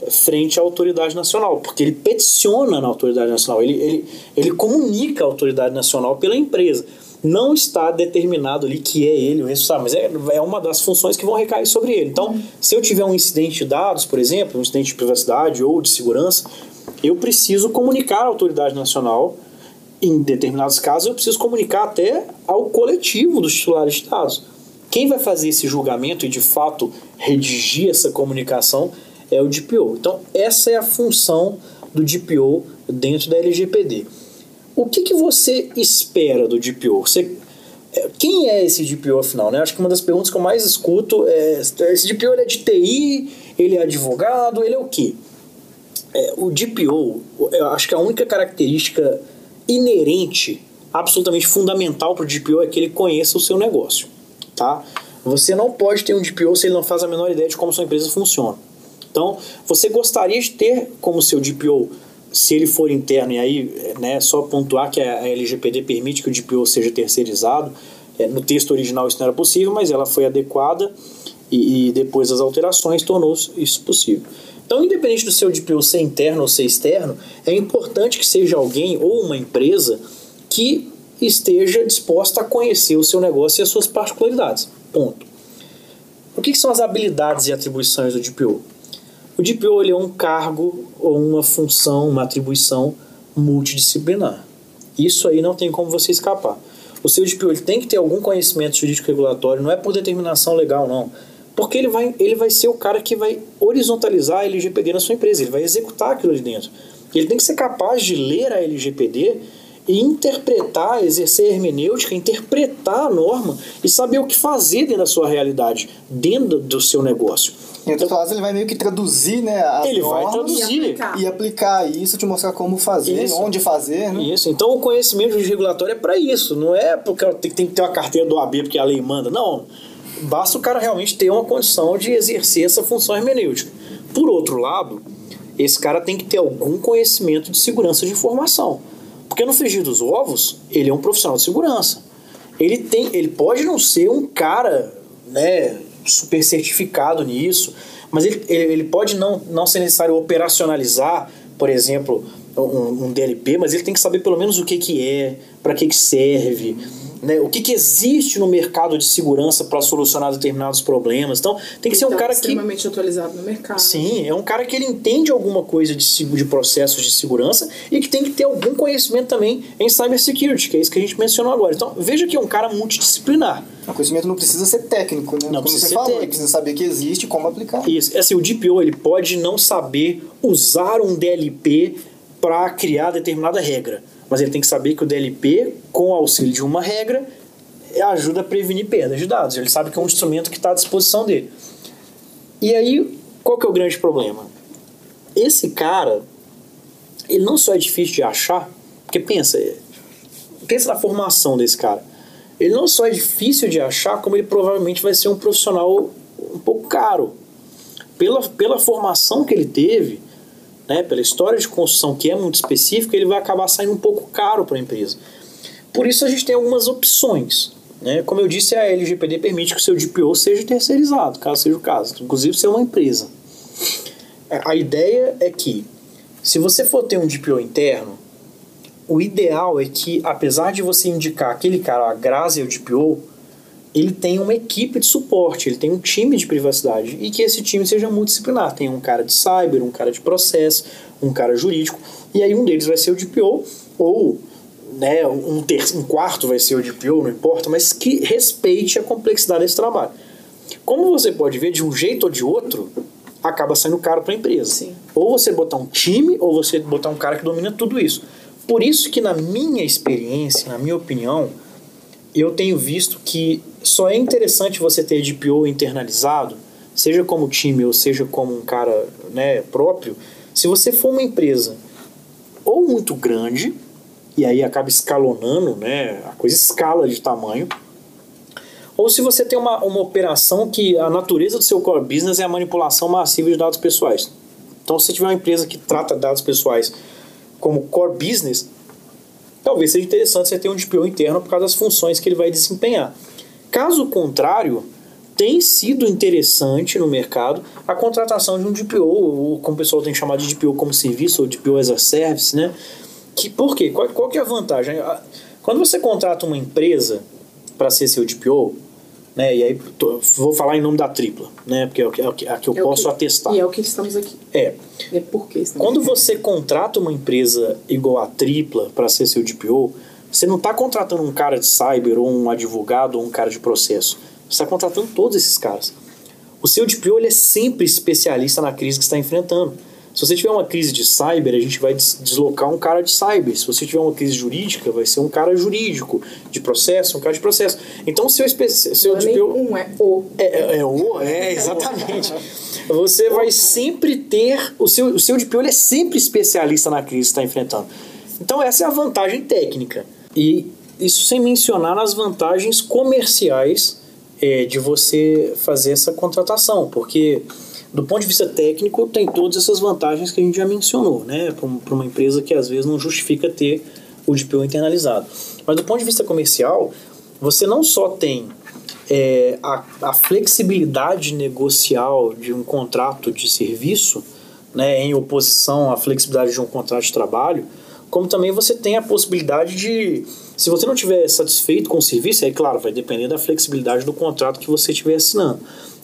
frente à autoridade nacional, porque ele peticiona na autoridade nacional, ele, ele, ele comunica a autoridade nacional pela empresa. Não está determinado ali que é ele o responsável, mas é, é uma das funções que vão recair sobre ele. Então, se eu tiver um incidente de dados, por exemplo, um incidente de privacidade ou de segurança, eu preciso comunicar à autoridade nacional em determinados casos, eu preciso comunicar até ao coletivo dos titulares de dados. Quem vai fazer esse julgamento e de fato redigir essa comunicação é o DPO. Então, essa é a função do DPO dentro da LGPD. O que, que você espera do DPO? Você, é, quem é esse DPO afinal? Né? Acho que uma das perguntas que eu mais escuto é: esse DPO ele é de TI, ele é advogado, ele é o quê? É, o DPO, eu acho que a única característica inerente absolutamente fundamental para o DPO é que ele conheça o seu negócio, tá? Você não pode ter um DPO se ele não faz a menor ideia de como sua empresa funciona. Então, você gostaria de ter como seu DPO, se ele for interno, e aí, né, só pontuar que a LGPD permite que o DPO seja terceirizado. É, no texto original isso não era possível, mas ela foi adequada e, e depois das alterações tornou isso possível. Então, independente do seu DPO ser interno ou ser externo, é importante que seja alguém ou uma empresa que esteja disposta a conhecer o seu negócio e as suas particularidades. Ponto. O que, que são as habilidades e atribuições do DPO? O DPO ele é um cargo ou uma função, uma atribuição multidisciplinar. Isso aí não tem como você escapar. O seu DPO ele tem que ter algum conhecimento jurídico regulatório, não é por determinação legal, não porque ele vai, ele vai ser o cara que vai horizontalizar a LGPD na sua empresa, ele vai executar aquilo ali dentro. Ele tem que ser capaz de ler a LGPD e interpretar, exercer hermenêutica, interpretar a norma e saber o que fazer dentro da sua realidade, dentro do seu negócio. Em outras palavras, ele vai meio que traduzir, né? As ele vai traduzir E aplicar. e aplicar isso, te mostrar como fazer, Isso. onde fazer, né? Isso. Então o conhecimento regulatório é para isso, não é porque tem, tem que ter uma carteira do AB porque a lei manda. Não. Basta o cara realmente ter uma condição de exercer essa função hermenêutica. Por outro lado, esse cara tem que ter algum conhecimento de segurança de informação. Porque no frigir dos ovos, ele é um profissional de segurança. Ele tem, ele pode não ser um cara, né, super certificado nisso, mas ele, ele, pode não, não ser necessário operacionalizar, por exemplo, um, um DLP, mas ele tem que saber pelo menos o que, que é, para que, que serve, né, o que, que existe no mercado de segurança para solucionar determinados problemas. Então, tem que ser um Tá cara que extremamente atualizado no mercado. Sim, é um cara que ele entende alguma coisa de, de processos de segurança e que tem que ter algum conhecimento também em cybersecurity, que é isso que a gente mencionou agora. Então, veja que é um cara multidisciplinar. O conhecimento não precisa ser técnico, né? Não Como precisa você ser falou, ele técnico. precisa saber que existe e como aplicar. Isso, assim, o DPO ele pode não saber usar um DLP para criar determinada regra, mas ele tem que saber que o DLP, com o auxílio de uma regra, ajuda a prevenir perdas de dados. Ele sabe que é um instrumento que está à disposição dele. E aí, qual que é o grande problema? Esse cara, ele não só é difícil de achar, porque pensa, pensa na formação desse cara. Ele não só é difícil de achar, como ele provavelmente vai ser um profissional um pouco caro. Pela, pela formação que ele teve, né, pela história de construção que é muito específica, ele vai acabar saindo um pouco caro para a empresa. Por isso a gente tem algumas opções. Né? Como eu disse, a LGPD permite que o seu DPO seja terceirizado, caso seja o caso, inclusive ser uma empresa. A ideia é que, se você for ter um DPO interno, o ideal é que, apesar de você indicar aquele cara, a Grazi é o DPO, ele tem uma equipe de suporte, ele tem um time de privacidade e que esse time seja multidisciplinar. Tem um cara de cyber, um cara de processo, um cara jurídico, e aí um deles vai ser o DPO, ou né, um, ter um quarto vai ser o DPO, não importa, mas que respeite a complexidade desse trabalho. Como você pode ver, de um jeito ou de outro, acaba saindo caro para a empresa. Sim. Ou você botar um time, ou você botar um cara que domina tudo isso. Por isso que na minha experiência, na minha opinião, eu tenho visto que só é interessante você ter DPO internalizado, seja como time ou seja como um cara né, próprio, se você for uma empresa ou muito grande, e aí acaba escalonando, né, a coisa escala de tamanho, ou se você tem uma, uma operação que a natureza do seu core business é a manipulação massiva de dados pessoais. Então, se você tiver uma empresa que trata dados pessoais como core business, talvez seja interessante você ter um DPO interno por causa das funções que ele vai desempenhar. Caso contrário, tem sido interessante no mercado a contratação de um DPO, ou como o pessoal tem chamado de DPO como serviço, ou DPO as a service, né? Que, por quê? Qual, qual que é a vantagem? Quando você contrata uma empresa para ser seu DPO, né, e aí tô- vou falar em nome da tripla, né, porque é o que, é o que, a que eu É posso que- atestar. E é o que estamos aqui. É, É por que estamos quando aqui. você contrata uma empresa igual a tripla para ser seu DPO, você não está contratando um cara de cyber ou um advogado ou um cara de processo. Você está contratando todos esses caras. O seu DPO ele é sempre especialista na crise que está enfrentando. Se você tiver uma crise de cyber, a gente vai des- deslocar um cara de cyber. Se você tiver uma crise jurídica, vai ser um cara jurídico. De processo, um cara de processo. Então, o seu, espe- seu Não é DPO... um, é o. É, é, é o, é, exatamente. Você vai sempre ter. O seu, o seu DPO é sempre especialista na crise que está enfrentando. Então, essa é a vantagem técnica. E isso sem mencionar nas vantagens comerciais é, de você fazer essa contratação, porque do ponto de vista técnico tem todas essas vantagens que a gente já mencionou, né? Para uma empresa que às vezes não justifica ter o DPO internalizado. Mas do ponto de vista comercial, você não só tem é, a, a, flexibilidade negocial de um contrato de serviço, né, em oposição à flexibilidade de um contrato de trabalho, como também você tem a possibilidade de, se você não estiver satisfeito com o serviço, aí claro, vai depender da flexibilidade do contrato que você estiver assinando.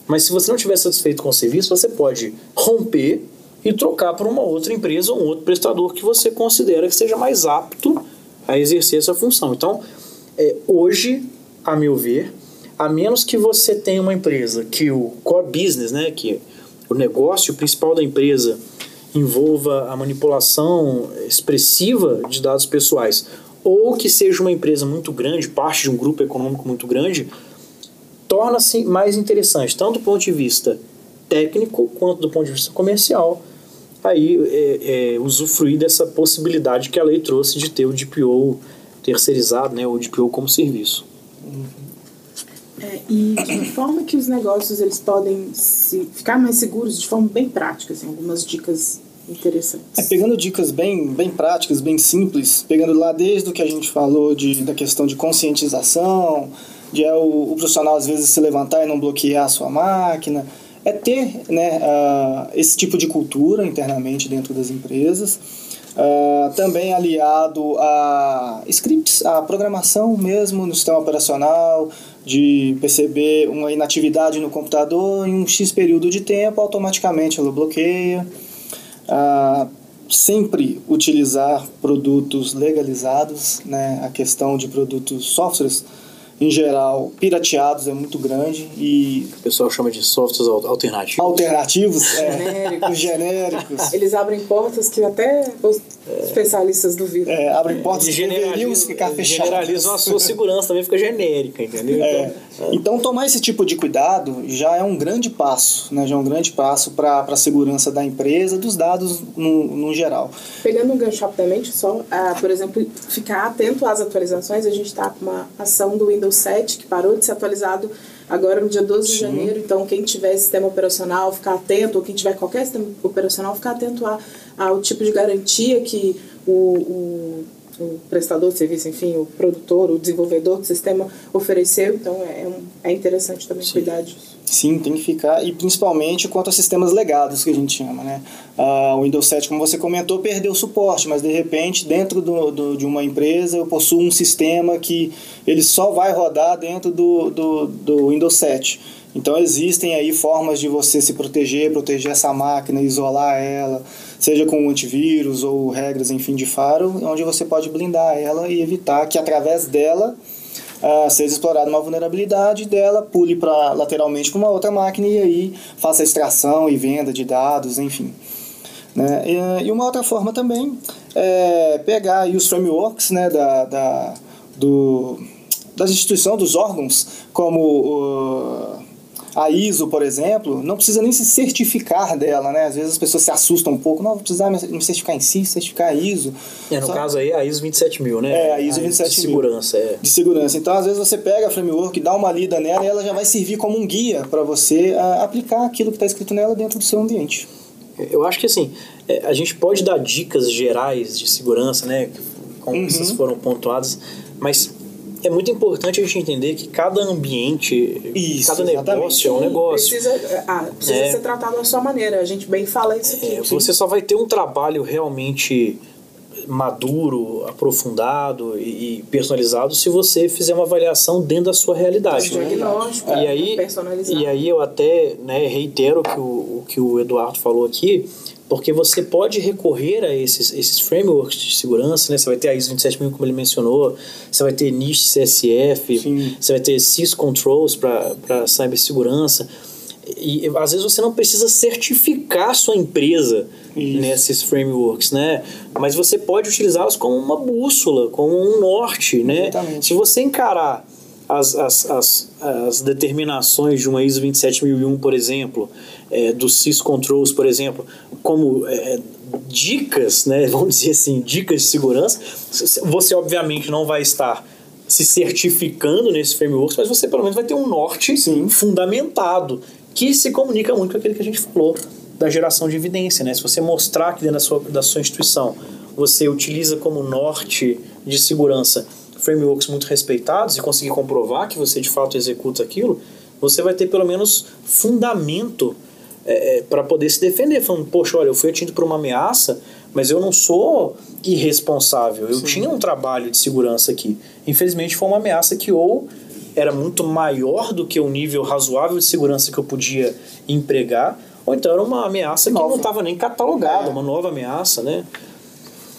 Mas se você não estiver satisfeito com o serviço, você pode romper e trocar para uma outra empresa ou um outro prestador que você considera que seja mais apto a exercer essa função. Então, é, hoje, a meu ver, a menos que você tenha uma empresa que o core business, né, que o negócio principal da empresa envolva a manipulação expressiva de dados pessoais, ou que seja uma empresa muito grande, parte de um grupo econômico muito grande, torna-se mais interessante, tanto do ponto de vista técnico quanto do ponto de vista comercial, aí é, é, usufruir dessa possibilidade que a lei trouxe de ter o DPO terceirizado, né, o DPO como serviço. É, e de forma que os negócios eles podem se, ficar mais seguros de forma bem prática, assim, algumas dicas interessantes. É, pegando dicas bem, bem práticas, bem simples, pegando lá desde o que a gente falou de, da questão de conscientização, de é o, o profissional às vezes se levantar e não bloquear a sua máquina, é ter né, uh, esse tipo de cultura internamente dentro das empresas. Uh, também aliado a scripts, a programação mesmo no sistema operacional, de perceber uma inatividade no computador em um X período de tempo, automaticamente ela bloqueia. Uh, sempre utilizar produtos legalizados, né? a questão de produtos softwares em geral, pirateados é muito grande e... O pessoal chama de softwares alternativos. Alternativos, é. Genéricos. genéricos. Eles abrem portas que até é. especialistas duvidam. É, abrem portas que deveríamos ficar fechadas. Generalizam a sua segurança, também fica genérica, entendeu? É. Então, então, tomar esse tipo de cuidado já é um grande passo, né? já é um grande passo para a segurança da empresa, dos dados no, no geral. Pegando um gancho rapidamente, só, uh, por exemplo, ficar atento às atualizações, a gente está com uma ação do Windows Windows 7, que parou de ser atualizado agora no dia 12 Sim. de janeiro. Então, quem tiver sistema operacional, ficar atento, ou quem tiver qualquer sistema operacional, ficar atento a, ao tipo de garantia que o, o, o, prestador de serviço, enfim, o produtor, o desenvolvedor do sistema ofereceu. Então, é, é, é interessante também Sim. cuidar disso. Sim, tem que ficar, e principalmente quanto a sistemas legados, que a gente chama, né? Uh, o Windows 7, como você comentou, perdeu o suporte, mas de repente, dentro do, do, de uma empresa, eu possuo um sistema que ele só vai rodar dentro do, do, do Windows 7. Então existem aí formas de você se proteger, proteger essa máquina, isolar ela, seja com antivírus ou regras, enfim, de faro, onde você pode blindar ela e evitar que através dela uh, seja explorada uma vulnerabilidade dela, pule para lateralmente para uma outra máquina e aí faça extração e venda de dados, enfim. Né? E, e uma outra forma também é pegar aí os frameworks né, da, da, do, das instituições, dos órgãos, como uh, a ISO, por exemplo, não precisa nem se certificar dela, né? Às vezes as pessoas se assustam um pouco, não, vou precisar me certificar em si, certificar a ISO. É, no Só... caso aí, a ISO 27000, né? É, a ISO 27000. De segurança, é. De segurança. Então, às vezes você pega a framework, dá uma lida nela e ela já vai servir como um guia para você aplicar aquilo que está escrito nela dentro do seu ambiente. Eu acho que assim, é, a gente pode dar dicas gerais de segurança, né? Como uhum. essas foram pontuadas, mas é muito importante a gente entender que cada ambiente, Isso, cada negócio é um negócio. Precisa, ah, precisa é, ser tratado da sua maneira. A gente bem fala isso aqui. É, você só vai ter um trabalho realmente maduro, aprofundado e personalizado se você fizer uma avaliação dentro da sua realidade. Né? Diagnóstico, e aí, e aí eu até né, reitero que o, o que o Eduardo falou aqui, porque você pode recorrer a esses, esses frameworks de segurança, né? Você vai ter a ISO 27000, como ele mencionou, você vai ter NIST CSF, Sim. você vai ter SIS Controls para cibersegurança. E às vezes você não precisa certificar sua empresa Isso. nesses frameworks, né? Mas você pode utilizá-los como uma bússola, como um norte, né? Se você encarar as, as, as, as determinações de uma ISO 27001, por exemplo, é, do SysControls, por exemplo, como é, dicas, né, vamos dizer assim, dicas de segurança, você obviamente não vai estar se certificando nesse framework, mas você pelo menos vai ter um norte Sim. fundamentado, que se comunica muito com aquele que a gente falou, da geração de evidência. Né? Se você mostrar que dentro da sua, da sua instituição você utiliza como norte de segurança frameworks muito respeitados e conseguir comprovar que você de fato executa aquilo, você vai ter pelo menos fundamento é, para poder se defender, falando, poxa, olha, eu fui atingido por uma ameaça, mas eu não sou irresponsável, eu Sim. tinha um trabalho de segurança aqui. Infelizmente foi uma ameaça que ou era muito maior do que o nível razoável de segurança que eu podia empregar, ou então era uma ameaça que Nova. não estava nem catalogada, É. uma nova ameaça, né?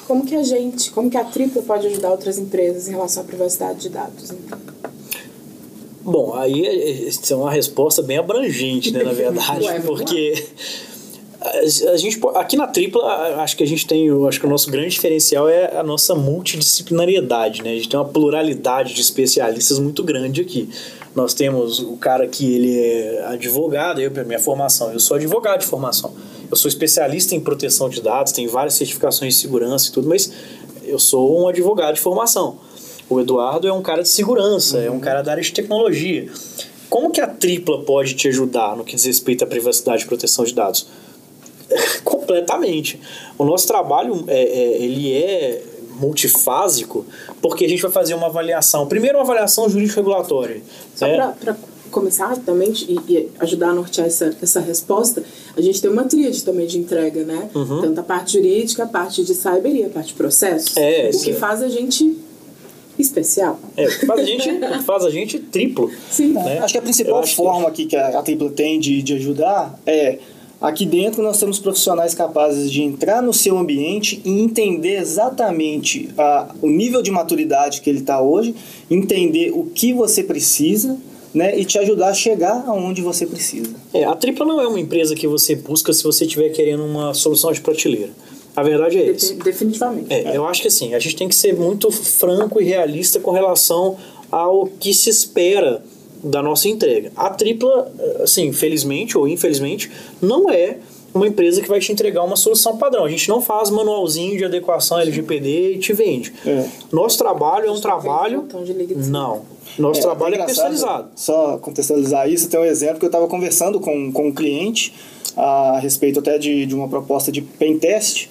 Como que a gente, como que a Tripla pode ajudar outras empresas em relação à privacidade de dados? Então? Bom, aí é- é uma resposta bem abrangente, né, na verdade, Ué, porque a, gente aqui na tripla acho que a gente tem, acho que o nosso grande diferencial é a nossa multidisciplinariedade, né? A gente tem uma pluralidade de especialistas muito grande aqui. Nós temos o cara que ele é advogado, eu, minha formação, eu sou advogado de formação. Eu sou especialista em proteção de dados, tenho várias certificações de segurança e tudo, mas eu sou um advogado de formação. O Eduardo é um cara de segurança, é um cara da área de tecnologia. Como que a tripla pode te ajudar no que diz respeito à privacidade e proteção de dados? Completamente. O nosso trabalho é, é- ele é multifásico porque a gente vai fazer uma avaliação. Primeiro, uma avaliação jurídico-regulatória. Só né? para começar rapidamente e, e ajudar a nortear essa, essa resposta, a gente tem uma tríade também de entrega, né? Uhum. Tanto a parte jurídica, a parte de cyber e a parte de processos. É, o isso que é. faz a gente especial. É, faz a gente, faz a gente triplo. Sim. né? Acho que a principal acho que- forma aqui que a, a Tripla tem de, de ajudar é aqui dentro nós temos profissionais capazes de entrar no seu ambiente e entender exatamente a, o nível de maturidade que ele está hoje, entender o que você precisa, né, e te ajudar a chegar aonde você precisa. É, a Tripla não é uma empresa que você busca se você estiver querendo uma solução de prateleira. A verdade é. De- Definitivamente. É, eu acho que assim, a gente tem que ser muito franco e realista com relação ao que se espera da nossa entrega. A tripla, assim, felizmente ou infelizmente, não é uma empresa que vai te entregar uma solução padrão. A gente não faz manualzinho de adequação LGPD e te vende. É. Nosso trabalho é um trabalho. Não. Nosso É, trabalho é personalizado. Só contextualizar isso, tem um exemplo que eu estava conversando com, com um cliente a respeito até de, de uma proposta de pen test.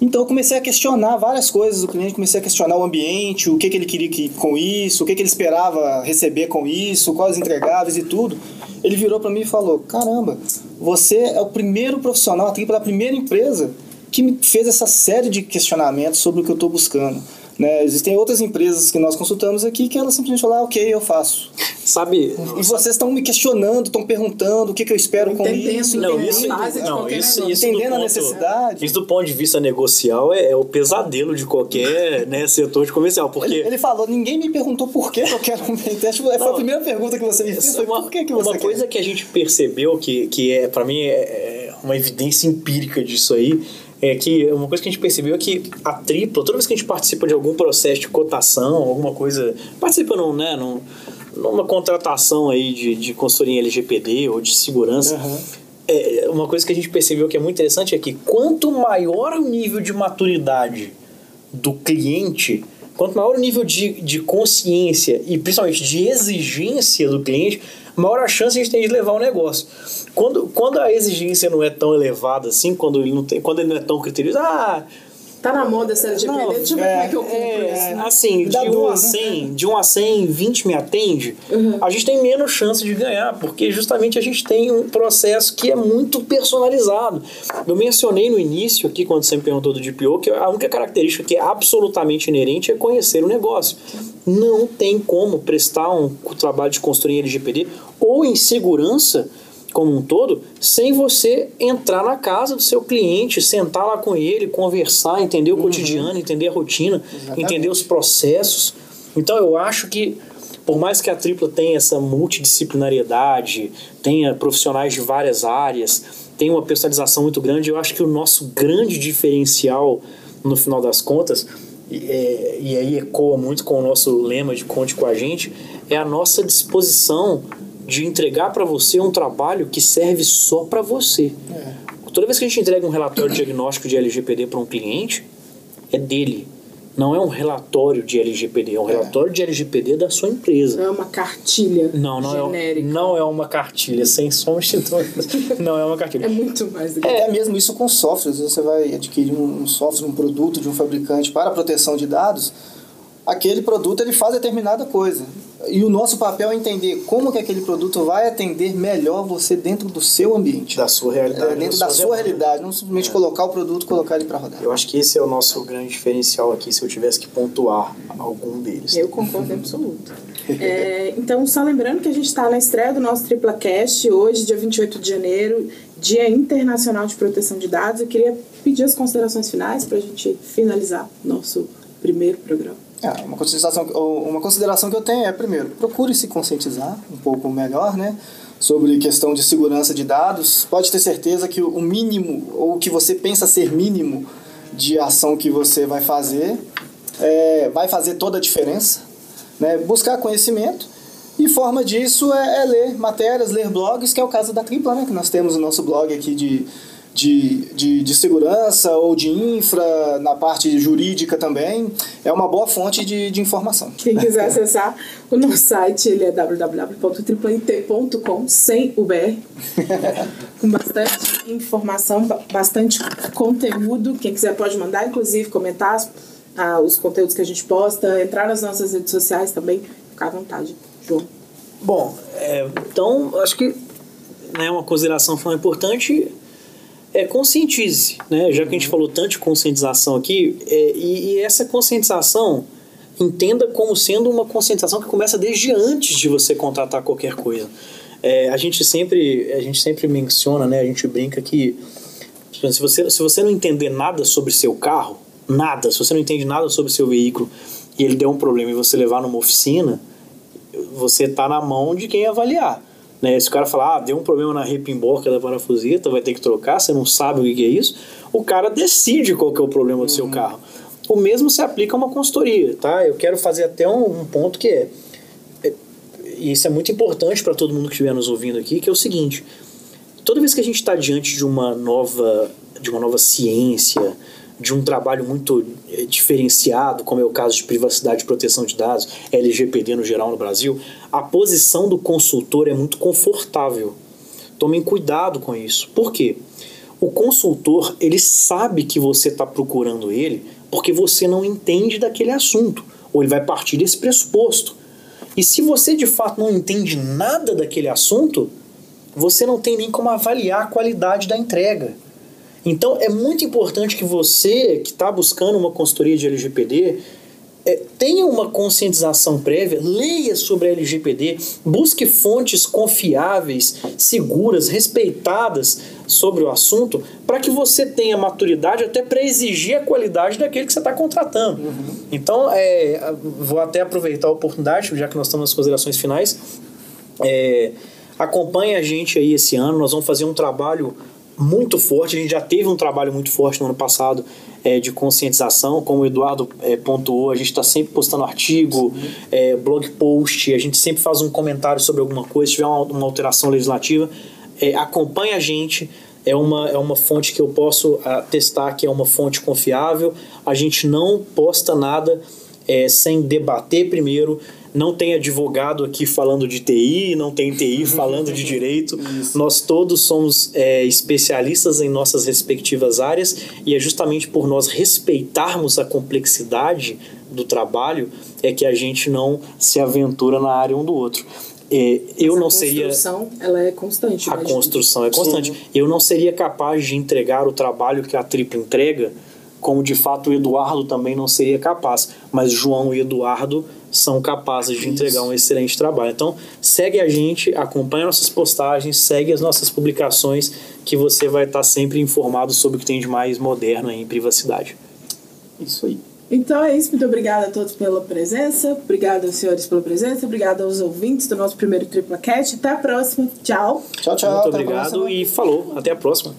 Então eu comecei a questionar várias coisas do cliente, comecei a questionar o ambiente, o que, que ele queria que, com isso, o que, que ele esperava receber com isso, quais entregáveis e tudo. Ele virou para mim e falou: Caramba, você é o primeiro profissional aqui pela primeira empresa que me fez essa série de questionamentos sobre o que eu estou buscando. Né? Existem outras empresas que nós consultamos aqui que elas simplesmente falam, ah, ok, eu faço. Sabe? E vocês estão me questionando, estão perguntando o que, que eu espero com isso. Não, entendendo isso, não, isso, isso do Entendendo a ponto- necessidade. Isso do ponto de vista negocial é, é o pesadelo de qualquer né, setor de comercial, porque Ele, ele falou, ninguém me perguntou por que eu quero um pentest. Foi a primeira pergunta que você me fez, foi uma, por que, que você uma quer? coisa que a gente percebeu que, que é para mim é, é uma evidência empírica disso aí é que uma coisa que a gente percebeu é que a tripla toda vez que a gente participa de algum processo de cotação alguma coisa participa num, né, num, numa contratação aí de, de consultoria em LGPD ou de segurança Aham. é, uma coisa que a gente percebeu que é muito interessante é que quanto maior o nível de maturidade do cliente, quanto maior o nível de, de consciência e principalmente de exigência do cliente, maior a chance a gente tem de levar o negócio. Quando, quando a exigência não é tão elevada assim, quando ele não, tem, quando ele não é tão criterioso, ah, Tá na moda essa LGPD, Não, deixa eu ver é, como é que eu compro é, isso. né? assim, de Dá 1 a duas, né? 100, de 1 a 100, 20 me atende, a gente tem menos chance de ganhar, porque justamente a gente tem um processo que é muito personalizado. Eu mencionei no início aqui, quando você me perguntou do DPO, que a única característica que é absolutamente inerente é conhecer o negócio. Não tem como prestar um trabalho de em LGPD ou em segurança como um todo, sem você entrar na casa do seu cliente, sentar lá com ele, conversar, entender o cotidiano, entender a rotina, Exatamente. entender os processos. Então eu acho que por mais que a tripla tenha essa multidisciplinariedade, tenha profissionais de várias áreas, tenha uma personalização muito grande, eu acho que o nosso grande diferencial no final das contas, é, e aí ecoa muito com o nosso lema de conte com a gente, é a nossa disposição de entregar para você um trabalho que serve só para você. Toda vez que a gente entrega um relatório diagnóstico de LGPD para um cliente, é dele. Não é um relatório de LGPD, é um relatório de LGPD da sua empresa. Não é uma cartilha Não, não genérica. é, não é uma cartilha, sem sombra de dúvidas. Não é uma cartilha. É muito mais do que Até mesmo isso com softwares. Você vai adquirir um software, um produto de um fabricante para proteção de dados, aquele produto ele faz determinada coisa. E o nosso papel é entender como que aquele produto vai atender melhor você dentro do seu ambiente. Da sua realidade. É, dentro da sua demanda. realidade, não simplesmente colocar o produto e colocar ele para rodar. Eu acho que esse é o nosso grande diferencial aqui, se eu tivesse que pontuar algum deles. Eu concordo em absoluto. É, então, só lembrando que a gente está na estreia do nosso TriplaCast, hoje, dia 28 de janeiro, Dia Internacional de Proteção de Dados. Eu queria pedir as considerações finais para a gente finalizar nosso primeiro programa. É, uma, consideração, uma consideração que eu tenho é, primeiro, procure se conscientizar um pouco melhor, né? Sobre questão de segurança de dados. Pode ter certeza que o mínimo, ou o que você pensa ser mínimo de ação que você vai fazer, é, vai fazer toda a diferença. Né? Buscar conhecimento. E forma disso é, é ler matérias, ler blogs, que é o caso da Tripla, né? Que nós temos o nosso blog aqui de, de, de, de segurança ou de infra, na parte jurídica também. É uma boa fonte de, de informação. Quem quiser acessar o nosso site, ele é www.triplant.com, sem o BR, com bastante informação, ba- bastante conteúdo. Quem quiser pode mandar, inclusive, comentar ah, os conteúdos que a gente posta, entrar nas nossas redes sociais também, ficar à vontade, João. Bom, é, então acho que né, uma consideração importante é conscientize, né? Já que a gente falou tanto de conscientização aqui, é, e, e essa conscientização entenda como sendo uma conscientização que começa desde antes de você contratar qualquer coisa. É, a gente sempre a gente sempre menciona, né? A gente brinca que se você, se você não entender nada sobre seu carro, nada, se você não entende nada sobre seu veículo e ele der um problema e você levar numa oficina, você tá na mão de quem avaliar. Né? Se o cara falar, ah, deu um problema na repimboca da parafuseta, vai ter que trocar, você não sabe o que é isso, o cara decide qual que é o problema do seu carro. O mesmo se aplica a uma consultoria, tá? Eu quero fazer até um, um ponto que é, é- e isso é muito importante para todo mundo que estiver nos ouvindo aqui, que é o seguinte, toda vez que a gente está diante de uma nova de uma nova ciência de um trabalho muito eh, diferenciado como é o caso de privacidade e proteção de dados LGPD no geral no Brasil a posição do consultor é muito confortável. Tomem cuidado com isso. Por quê? O consultor ele sabe que você está procurando ele porque você não entende daquele assunto ou ele vai partir desse pressuposto. E se você de fato não entende nada daquele assunto você não tem nem como avaliar a qualidade da entrega. Então é muito importante que você que está buscando uma consultoria de LGPD é, tenha uma conscientização prévia, leia sobre a LGPD, busque fontes confiáveis, seguras, respeitadas sobre o assunto, para que você tenha maturidade até para exigir a qualidade daquele que você está contratando. Então, é, vou até aproveitar a oportunidade, já que nós estamos nas considerações finais, é, acompanhe a gente aí esse ano. Nós vamos fazer um trabalho muito forte. A gente já teve um trabalho muito forte no ano passado é, de conscientização, como o Eduardo é, pontuou. A gente está sempre postando artigo, é, blog post. A gente sempre faz um comentário sobre alguma coisa. Se tiver uma, uma alteração legislativa, é, acompanhe a gente. É uma, é uma fonte que eu posso atestar que é uma fonte confiável. A gente não posta nada é, sem debater primeiro. Não tem advogado aqui falando de TI, não tem TI falando de direito. Nós todos somos é, especialistas em nossas respectivas áreas e é justamente por nós respeitarmos a complexidade do trabalho é que a gente não se aventura na área um do outro. É, eu Essa não seria construção, ela é constante. a construção é constante. Eu não seria capaz de entregar o trabalho que a Tripla entrega, como de fato o Eduardo também não seria capaz. Mas João e Eduardo são capazes de entregar um excelente trabalho. Então, segue a gente, acompanha nossas postagens, segue as nossas publicações, que você vai estar sempre informado sobre o que tem de mais moderno aí em privacidade. Isso aí. Então é isso, muito obrigada a todos pela presença, obrigada aos senhores pela presença, obrigada aos ouvintes do nosso primeiro Tripla Cat. Até a próxima, tchau! Tchau, tchau. Muito obrigado e falou. Até a próxima.